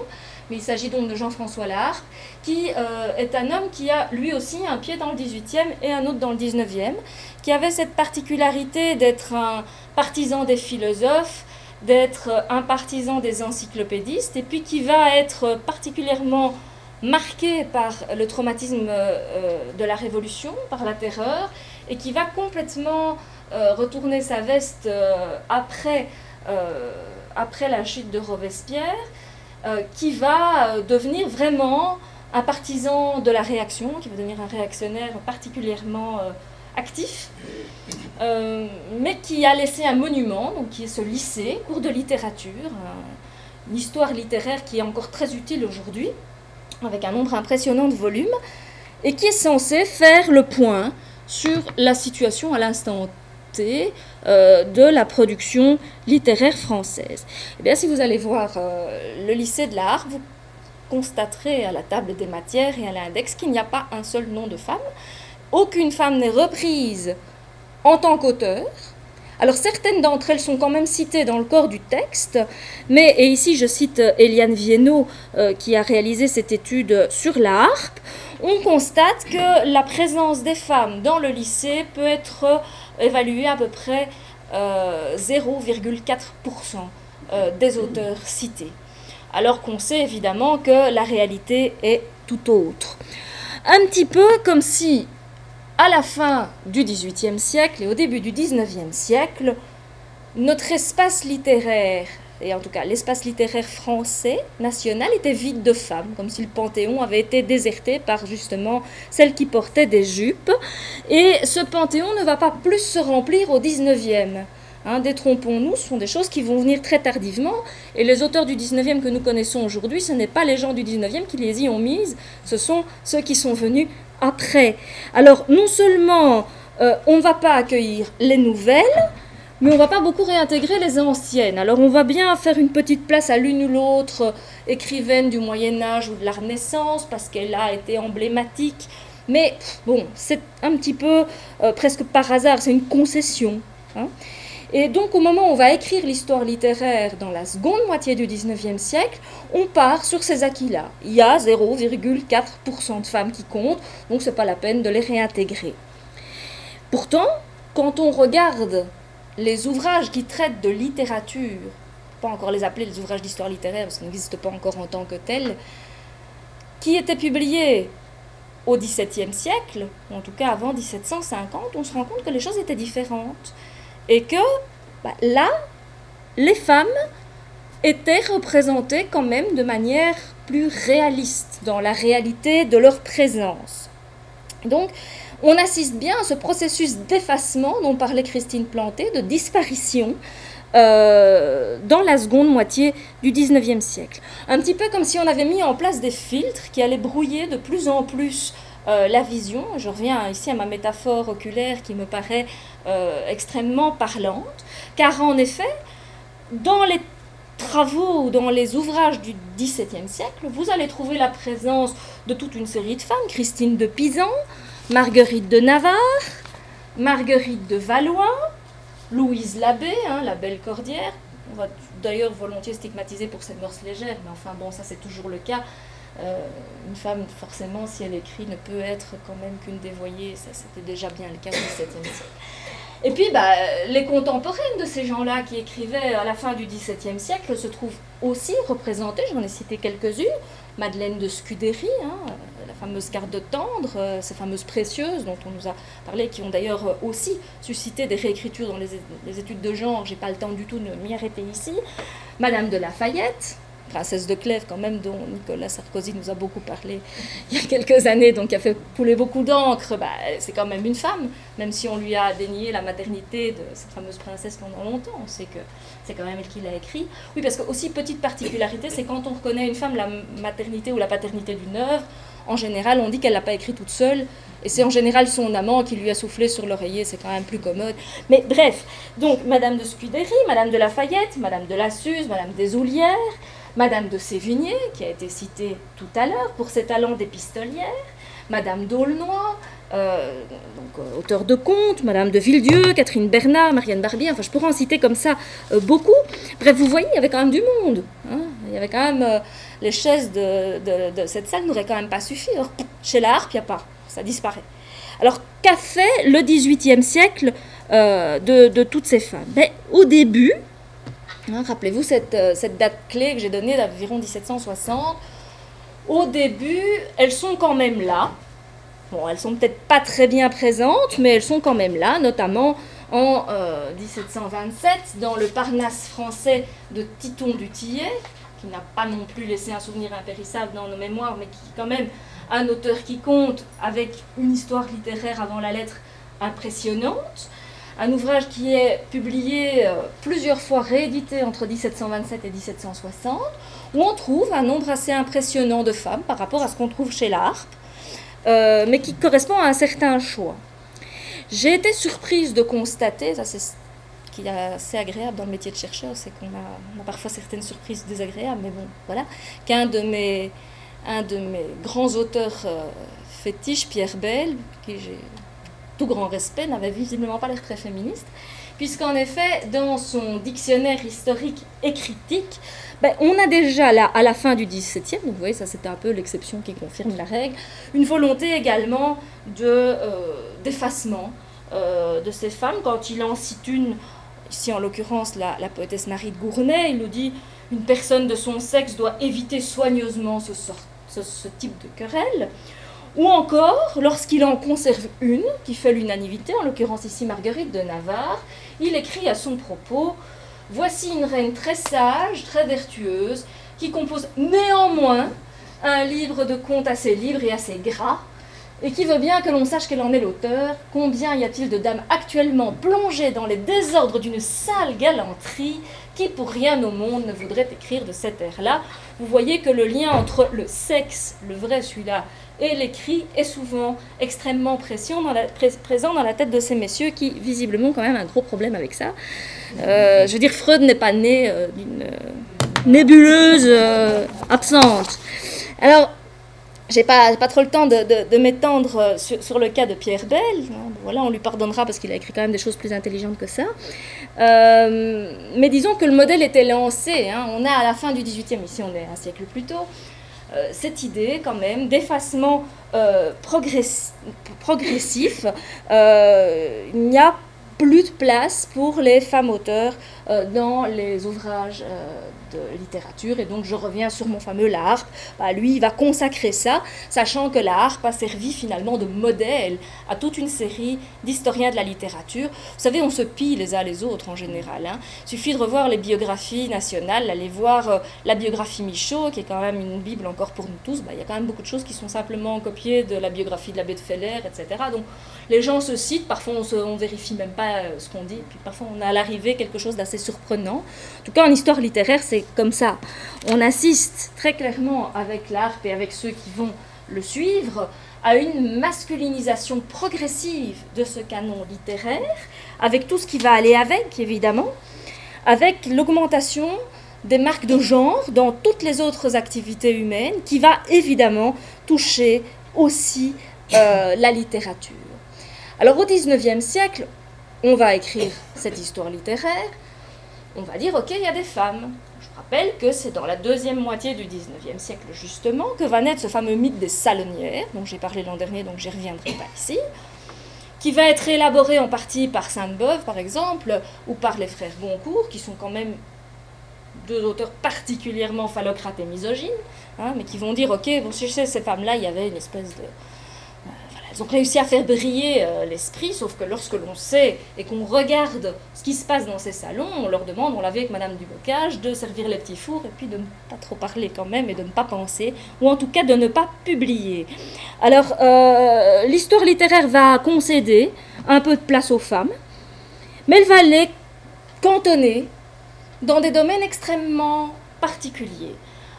Mais il s'agit donc de Jean-François Laharpe, qui euh, est un homme qui a lui aussi un pied dans le 18e et un autre dans le 19e, qui avait cette particularité d'être un partisan des philosophes, d'être un partisan des encyclopédistes, et puis qui va être particulièrement marqué par le traumatisme euh, de la Révolution, par la terreur, et qui va complètement retourner sa veste euh, après, euh, après la chute de Robespierre, qui va devenir vraiment un partisan de la réaction, qui va devenir un réactionnaire particulièrement actif, mais qui a laissé un monument, qui est ce lycée, cours de littérature, une histoire littéraire qui est encore très utile aujourd'hui, avec un nombre impressionnant de volumes, et qui est censé faire le point sur la situation à l'instant euh, de la production littéraire française. Eh bien, si vous allez voir euh, le lycée de l'art, vous constaterez à la table des matières et à l'index qu'il n'y a pas un seul nom de femme. Aucune femme n'est reprise en tant qu'auteur, Alors certaines d'entre elles sont quand même citées dans le corps du texte, mais, et ici je cite Eliane Viennot qui a réalisé cette étude sur la harpe, on constate que la présence des femmes dans le lycée peut être évaluée à peu près 0,4% des auteurs cités alors qu'on sait évidemment que la réalité est tout autre. Un petit peu comme si, à la fin du XVIIIe siècle et au début du XIXe siècle, notre espace littéraire, et en tout cas l'espace littéraire français national, était vide de femmes, comme si le Panthéon avait été déserté par justement celles qui portaient des jupes. Et ce Panthéon ne va pas plus se remplir au XIXe. Hein, détrompons-nous, ce sont des choses qui vont venir très tardivement. Et les auteurs du 19e que nous connaissons aujourd'hui, ce n'est pas les gens du 19e qui les y ont mises, ce sont ceux qui sont venus après. Alors, non seulement euh, on ne va pas accueillir les nouvelles, mais on va pas beaucoup réintégrer les anciennes. Alors, on va bien faire une petite place à l'une ou l'autre écrivaine du Moyen Âge ou de la Renaissance, parce qu'elle a été emblématique. Mais bon, c'est un petit peu euh, presque par hasard, c'est une concession. Hein. Et donc au moment où on va écrire l'histoire littéraire dans la seconde moitié du 19e siècle, on part sur ces acquis-là. Il y a 0,4% de femmes qui comptent, donc ce n'est pas la peine de les réintégrer. Pourtant, quand on regarde les ouvrages qui traitent de littérature, pas encore les appeler les ouvrages d'histoire littéraire parce qu'ils n'existent pas encore en tant que tels, qui étaient publiés au XVIIe siècle, ou en tout cas avant 1750, on se rend compte que les choses étaient différentes. Et que bah, là, les femmes étaient représentées quand même de manière plus réaliste dans la réalité de leur présence. Donc, on assiste bien à ce processus d'effacement dont parlait Christine Planté, de disparition euh, dans la seconde moitié du 19e siècle. Un petit peu comme si on avait mis en place des filtres qui allaient brouiller de plus en plus euh, la vision. Je reviens ici à ma métaphore oculaire qui me paraît euh, extrêmement parlante, car en effet, dans les travaux ou dans les ouvrages du XVIIe siècle, vous allez trouver la présence de toute une série de femmes, Christine de Pisan, Marguerite de Navarre, Marguerite de Valois, Louise Labbé, hein, la belle cordière. On va d'ailleurs volontiers stigmatiser pour ses mœurs légères, mais enfin bon, ça c'est toujours le cas. Euh, une femme, forcément, si elle écrit, ne peut être quand même qu'une dévoyée. Ça, c'était déjà bien le cas au XVIIe siècle. Et puis, bah, les contemporaines de ces gens-là qui écrivaient à la fin du XVIIe siècle se trouvent aussi représentées. J'en ai cité quelques-unes. Madeleine de Scudéry, hein, la fameuse carte de tendre, euh, ces fameuses précieuses dont on nous a parlé, qui ont d'ailleurs aussi suscité des réécritures dans les, les études de genre. J'ai pas le temps du tout de m'y arrêter ici. Madame de Lafayette, princesse de Clèves, quand même, dont Nicolas Sarkozy nous a beaucoup parlé il y a quelques années, donc qui a fait couler beaucoup d'encre, bah, c'est quand même une femme, même si on lui a dénié la maternité de cette fameuse princesse pendant longtemps. On sait que c'est quand même elle qui l'a écrit. Oui, parce que aussi, petite particularité, c'est quand on reconnaît une femme la maternité ou la paternité d'une œuvre, en général, on dit qu'elle l'a pas écrit toute seule, et c'est en général son amant qui lui a soufflé sur l'oreiller, c'est quand même plus commode. Mais bref, donc Madame de Scudéry, Madame de Lafayette, Madame de la Suze, Madame des Oulières, Madame de Sévigné, qui a été citée tout à l'heure pour ses talents d'épistolière, Madame d'Aulnoy, euh, donc, euh, auteur de contes, Madame de Villedieu, Catherine Bernard, Marianne Barbier, enfin je pourrais en citer comme ça euh, beaucoup. Bref, vous voyez, il y avait quand même du monde. Hein. il y avait quand même les chaises de, de, cette salle n'auraient quand même pas suffi. Alors, chez la harpe, il n'y a pas, ça disparaît. Alors, qu'a fait le XVIIIe siècle de, de, toutes ces femmes? Ben, Au début, Hein, rappelez-vous cette, euh, cette, date clé que j'ai donnée d'environ 1760. Au début, elles sont quand même là. Bon, elles sont peut-être pas très bien présentes, mais elles sont quand même là, notamment en 1727 euh, dans le Parnasse français de Titon du Tillet, qui n'a pas non plus laissé un souvenir impérissable dans nos mémoires, mais qui est quand même un auteur qui compte avec une histoire littéraire avant la lettre impressionnante un ouvrage qui est publié euh, plusieurs fois, réédité entre 1727 et 1760, où on trouve un nombre assez impressionnant de femmes par rapport à ce qu'on trouve chez l'Arp, euh, mais qui correspond à un certain choix. J'ai été surprise de constater, ça c'est ce qui est assez agréable dans le métier de chercheur, c'est qu'on a, parfois certaines surprises désagréables, mais bon, voilà, qu'un de mes, un de grands auteurs euh, fétiches, Pierre Bell, qui j'ai tout grand respect, n'avait visiblement pas l'air très féministe, puisqu'en effet, dans son dictionnaire historique et critique, ben, on a déjà là, à la fin du XVIIe, donc vous voyez, ça c'était un peu l'exception qui confirme la règle, une volonté également de, euh, d'effacement euh, de ces femmes. Quand il en cite une, ici en l'occurrence la, poétesse Marie de Gournay, il nous dit une personne de son sexe doit éviter soigneusement ce, ce type de querelle. Ou encore, lorsqu'il en conserve une, qui fait l'unanimité, en l'occurrence ici Marguerite de Navarre, il écrit à son propos Voici une reine très sage, très vertueuse, qui compose néanmoins un livre de contes assez libre et assez gras, et qui veut bien que l'on sache qu'elle en est l'auteur. Combien y a-t-il de dames actuellement plongées dans les désordres d'une sale galanterie qui pour rien au monde ne voudrait écrire de cette ère-là? Vous voyez que le lien entre le sexe, le vrai celui-là, et l'écrit est souvent extrêmement présent dans la tête de ces messieurs qui visiblement quand même un gros problème avec ça. Euh, je veux dire, Freud n'est pas né euh, d'une euh, nébuleuse absente. Alors, j'ai pas, pas trop le temps de, m'étendre sur, le cas de Pierre Bell. Hein. voilà, on lui pardonnera parce qu'il a écrit quand même des choses plus intelligentes que ça. mais disons que le modèle était lancé. Hein. On a à la fin du XVIIIe, ici on est un siècle plus tôt, cette idée quand même d'effacement progressif. il n'y a plus de place pour les femmes auteurs euh, dans les ouvrages euh, de littérature. Et donc je reviens sur mon fameux La Harpe. Bah, lui, il va consacrer ça, sachant que la Harpe a servi finalement de modèle à toute une série d'historiens de la littérature. Vous savez, on se pille les uns les autres en général. Hein. Il suffit de revoir les biographies nationales, aller voir euh, la biographie Michaud, qui est quand même une Bible encore pour nous tous. Bah, il y a quand même beaucoup de choses qui sont simplement copiées de la biographie de l'abbé de Feller, etc. Donc les gens se citent, parfois on ne vérifie même pas euh, ce qu'on dit, puis parfois on a à l'arrivée quelque chose d'assez surprenant. En tout cas, en histoire littéraire, c'est comme ça. On assiste très clairement avec l'art et avec ceux qui vont le suivre à une masculinisation progressive de ce canon littéraire, avec tout ce qui va aller avec, évidemment, avec l'augmentation des marques de genre dans toutes les autres activités humaines, qui va évidemment toucher aussi euh, la littérature. Alors au XIXe siècle, on va écrire cette histoire littéraire, on va dire, ok, il y a des femmes, rappelle que c'est dans la deuxième moitié du 19e siècle justement que va naître ce fameux mythe des salonnières, dont j'ai parlé l'an dernier, donc j'y reviendrai pas ici, qui va être élaboré en partie par Sainte-Beuve par exemple, ou par les frères Goncourt, qui sont quand même deux auteurs particulièrement phallocrates et misogynes, hein, mais qui vont dire, ok, bon, si je sais, ces femmes-là, il y avait une espèce de ont réussi à faire briller euh, l'esprit, sauf que lorsque l'on sait et qu'on regarde ce qui se passe dans ces salons, on leur demande, on l'avait avec Madame Dubocage, de servir les petits fours et puis de ne pas trop parler quand même et de ne pas penser, ou en tout cas de ne pas publier. Alors, euh, l'histoire littéraire va concéder un peu de place aux femmes, mais elle va les cantonner dans des domaines extrêmement particuliers.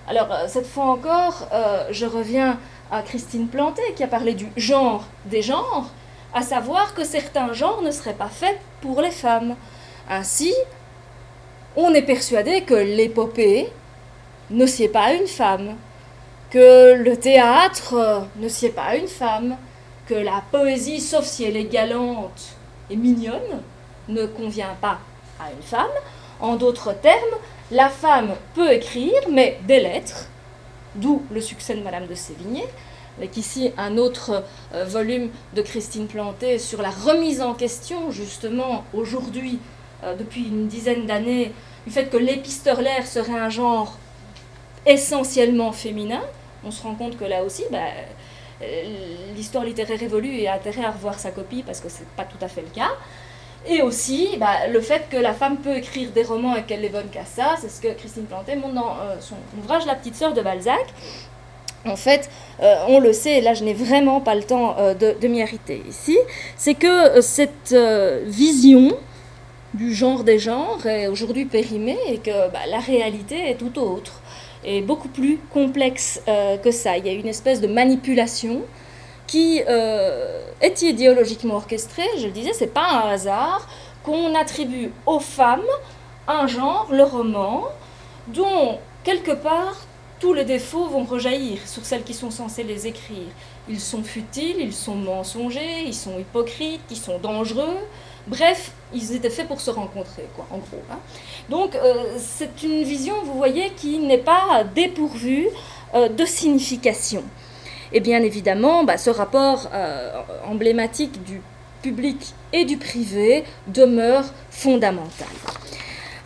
Alors, euh, cette fois encore, je reviens à Christine Planté qui a parlé du genre des genres, à savoir que certains genres ne seraient pas faits pour les femmes. Ainsi, on est persuadé que l'épopée ne sied pas à une femme, que le théâtre ne sied pas à une femme, que la poésie, sauf si elle est galante et mignonne, ne convient pas à une femme. En d'autres termes, la femme peut écrire, mais des lettres, d'où le succès de Madame de Sévigné, avec ici un autre euh, volume de Christine Planté sur la remise en question, justement, aujourd'hui, euh, depuis une dizaine d'années, du fait que l'épistolaire serait un genre essentiellement féminin. On se rend compte que là aussi, bah, euh, l'histoire littéraire évolue et a intérêt à revoir sa copie parce que ce n'est pas tout à fait le cas. Et aussi, bah, le fait que la femme peut écrire des romans et qu'elle les bonne qu'à ça, c'est ce que Christine Planté montre dans son ouvrage La petite sœur de Balzac. En fait, euh, on le sait, et là je n'ai vraiment pas le temps euh, de, m'y arrêter ici, c'est que euh, cette vision du genre des genres est aujourd'hui périmée et que bah, la réalité est tout autre et beaucoup plus complexe que ça. Il y a une espèce de manipulation qui est idéologiquement orchestrée. Je le disais, c'est pas un hasard qu'on attribue aux femmes un genre, le roman, dont quelque part tous les défauts vont rejaillir sur celles qui sont censées les écrire. Ils sont futiles, ils sont mensongers, ils sont hypocrites, ils sont dangereux. Bref, ils étaient faits pour se rencontrer, quoi, en gros. Hein. Donc euh, c'est une vision, vous voyez, qui n'est pas dépourvue euh, de signification. Et bien évidemment, bah, ce rapport euh, emblématique du public et du privé demeure fondamental.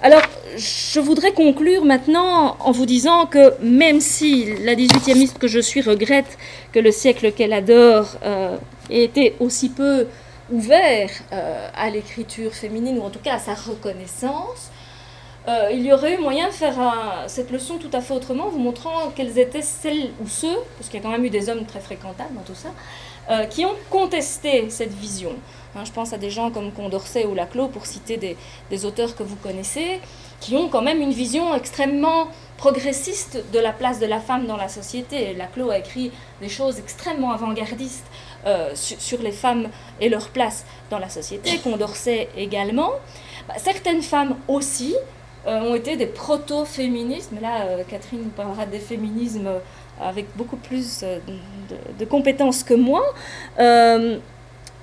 Alors, je voudrais conclure maintenant en vous disant que même si la 18e que je suis regrette que le siècle qu'elle adore ait été aussi peu ouvert euh, à l'écriture féminine, ou en tout cas à sa reconnaissance, euh, il y aurait eu moyen de faire cette leçon tout à fait autrement, vous montrant quelles étaient celles ou ceux, parce qu'il y a quand même eu des hommes très fréquentables dans tout ça, euh, qui ont contesté cette vision. Hein, je pense à des gens comme Condorcet ou Laclos, pour citer des, auteurs que vous connaissez, qui ont quand même une vision extrêmement progressiste de la place de la femme dans la société. Laclos a écrit des choses extrêmement avant-gardistes euh, sur, les femmes et leur place dans la société, Condorcet également. Bah, certaines femmes aussi ont été des proto-féministes, mais là, euh, Catherine nous parlera des féminismes avec beaucoup plus de, compétences que moi.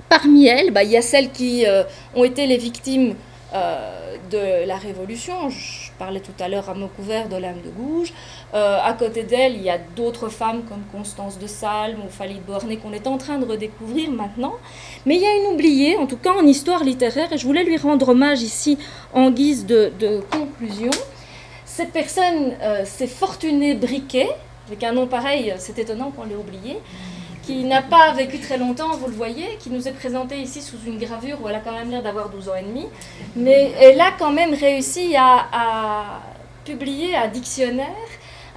parmi elles, bah, il y a celles qui ont été les victimes de la Révolution. Je parlais tout à l'heure à mot couvert de l'âme de Gouges. Euh, à côté d'elle, il y a d'autres femmes comme Constance de Salm ou Falit Borné qu'on est en train de redécouvrir maintenant. Mais il y a une oubliée, en tout cas en histoire littéraire, et je voulais lui rendre hommage ici en guise de, conclusion. Cette personne, euh, c'est Fortuné Briquet, avec un nom pareil, c'est étonnant qu'on l'ait oublié qui n'a pas vécu très longtemps, vous le voyez, qui nous est présentée ici sous une gravure où elle a quand même l'air d'avoir 12 ans et demi, mais elle a quand même réussi à, publier un dictionnaire,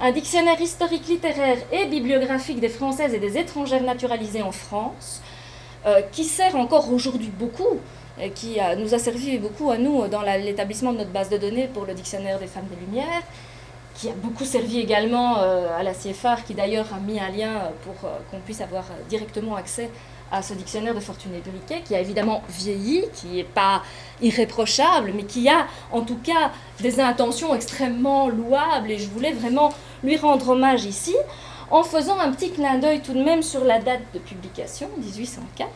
un dictionnaire historique, littéraire et bibliographique des Françaises et des étrangères naturalisées en France, euh, qui sert encore aujourd'hui beaucoup, et qui nous a servi beaucoup à nous dans l'établissement de notre base de données pour le dictionnaire des femmes des Lumières, qui a beaucoup servi également euh, à la CFR, qui d'ailleurs a mis un lien pour euh, qu'on puisse avoir directement accès à ce dictionnaire de Fortuné Riquet, qui a évidemment vieilli, qui n'est pas irréprochable, mais qui a en tout cas des intentions extrêmement louables, et je voulais vraiment lui rendre hommage ici, en faisant un petit clin d'œil tout de même sur la date de publication, 1804.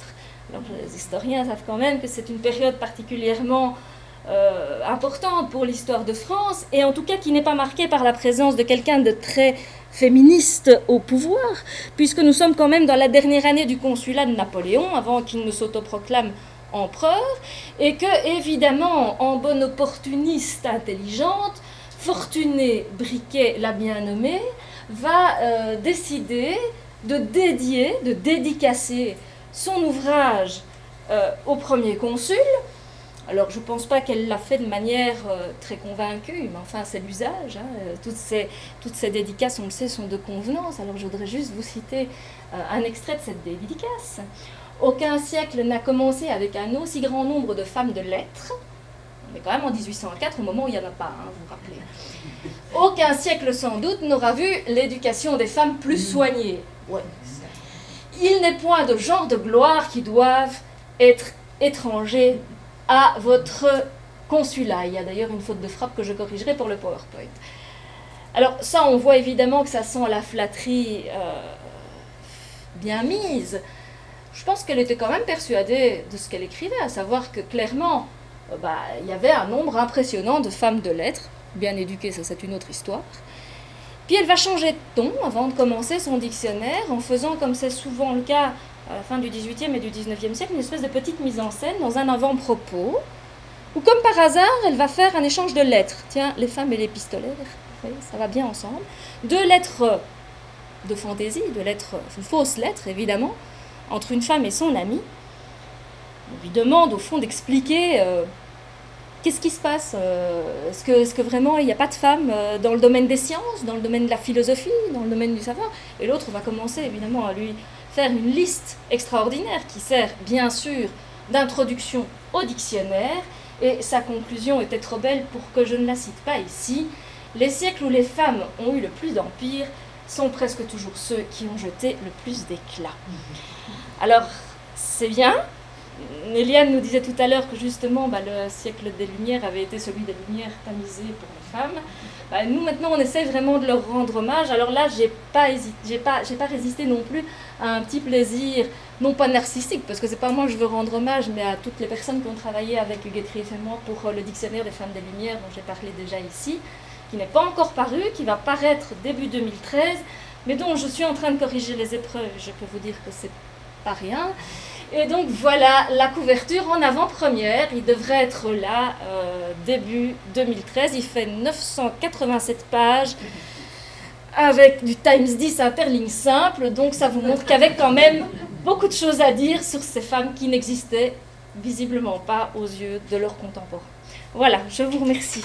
Alors les historiens savent quand même que c'est une période particulièrement euh, importante pour l'histoire de France, et en tout cas qui n'est pas marquée par la présence de quelqu'un de très féministe au pouvoir, puisque nous sommes quand même dans la dernière année du consulat de Napoléon, avant qu'il ne s'autoproclame empereur, et que, évidemment, en bonne opportuniste intelligente, Fortuné Briquet, l'a bien nommé, va euh, décider de dédier, de dédicacer son ouvrage euh, au premier consul, alors je ne pense pas qu'elle l'a fait de manière euh, très convaincue, mais enfin c'est l'usage. Hein. Euh, toutes, ces, dédicaces, on le sait, sont de convenance. Alors je voudrais juste vous citer euh, un extrait de cette dédicace. Aucun siècle n'a commencé avec un aussi grand nombre de femmes de lettres. On est quand même en 1804, au moment où il n'y en a pas, hein, vous vous rappelez. Aucun siècle sans doute n'aura vu l'éducation des femmes plus soignée. Il n'est point de genre de gloire qui doivent être étrangers à votre consulat. Il y a d'ailleurs une faute de frappe que je corrigerai pour le PowerPoint. Alors ça, on voit évidemment que ça sent la flatterie euh, bien mise. Je pense qu'elle était quand même persuadée de ce qu'elle écrivait, à savoir que clairement, euh, bah, il y avait un nombre impressionnant de femmes de lettres, bien éduquées, ça c'est une autre histoire. Puis elle va changer de ton avant de commencer son dictionnaire en faisant, comme c'est souvent le cas à la fin du XVIIIe et du XIXe siècle, une espèce de petite mise en scène dans un avant-propos, où comme par hasard, elle va faire un échange de lettres. Tiens, les femmes et les pistolets, ça va bien ensemble. Deux lettres de fantaisie, de lettres, une fausse lettre évidemment, entre une femme et son ami. On lui demande au fond d'expliquer euh, qu'est-ce qui se passe euh, Est-ce que, vraiment il n'y a pas de femmes euh, dans le domaine des sciences, dans le domaine de la philosophie, dans le domaine du savoir? Et l'autre va commencer évidemment à lui faire une liste extraordinaire qui sert bien sûr d'introduction au dictionnaire. Et sa conclusion était trop belle pour que je ne la cite pas ici. Les siècles où les femmes ont eu le plus d'empire sont presque toujours ceux qui ont jeté le plus d'éclat. Alors, c'est bien, Eliane nous disait tout à l'heure que justement bah, le siècle des Lumières avait été celui des Lumières tamisées pour les femmes. Bah, nous maintenant on essaie vraiment de leur rendre hommage. Alors là j'ai pas j'ai pas, pas résisté non plus à un petit plaisir, non pas narcissique, parce que c'est pas moi que je veux rendre hommage, mais à toutes les personnes qui ont travaillé avec Guetry et moi pour euh, le dictionnaire des femmes des Lumières dont j'ai parlé déjà ici, qui n'est pas encore paru, qui va paraître début 2013, mais dont je suis en train de corriger les épreuves. Je peux vous dire que c'est pas rien. Et donc voilà la couverture en avant-première. Il devrait être là euh, début 2013. Il fait 987 pages avec du Times 10 interligne simple. Donc ça vous montre qu'avec quand même beaucoup de choses à dire sur ces femmes qui n'existaient visiblement pas aux yeux de leurs contemporains. Voilà, je vous remercie.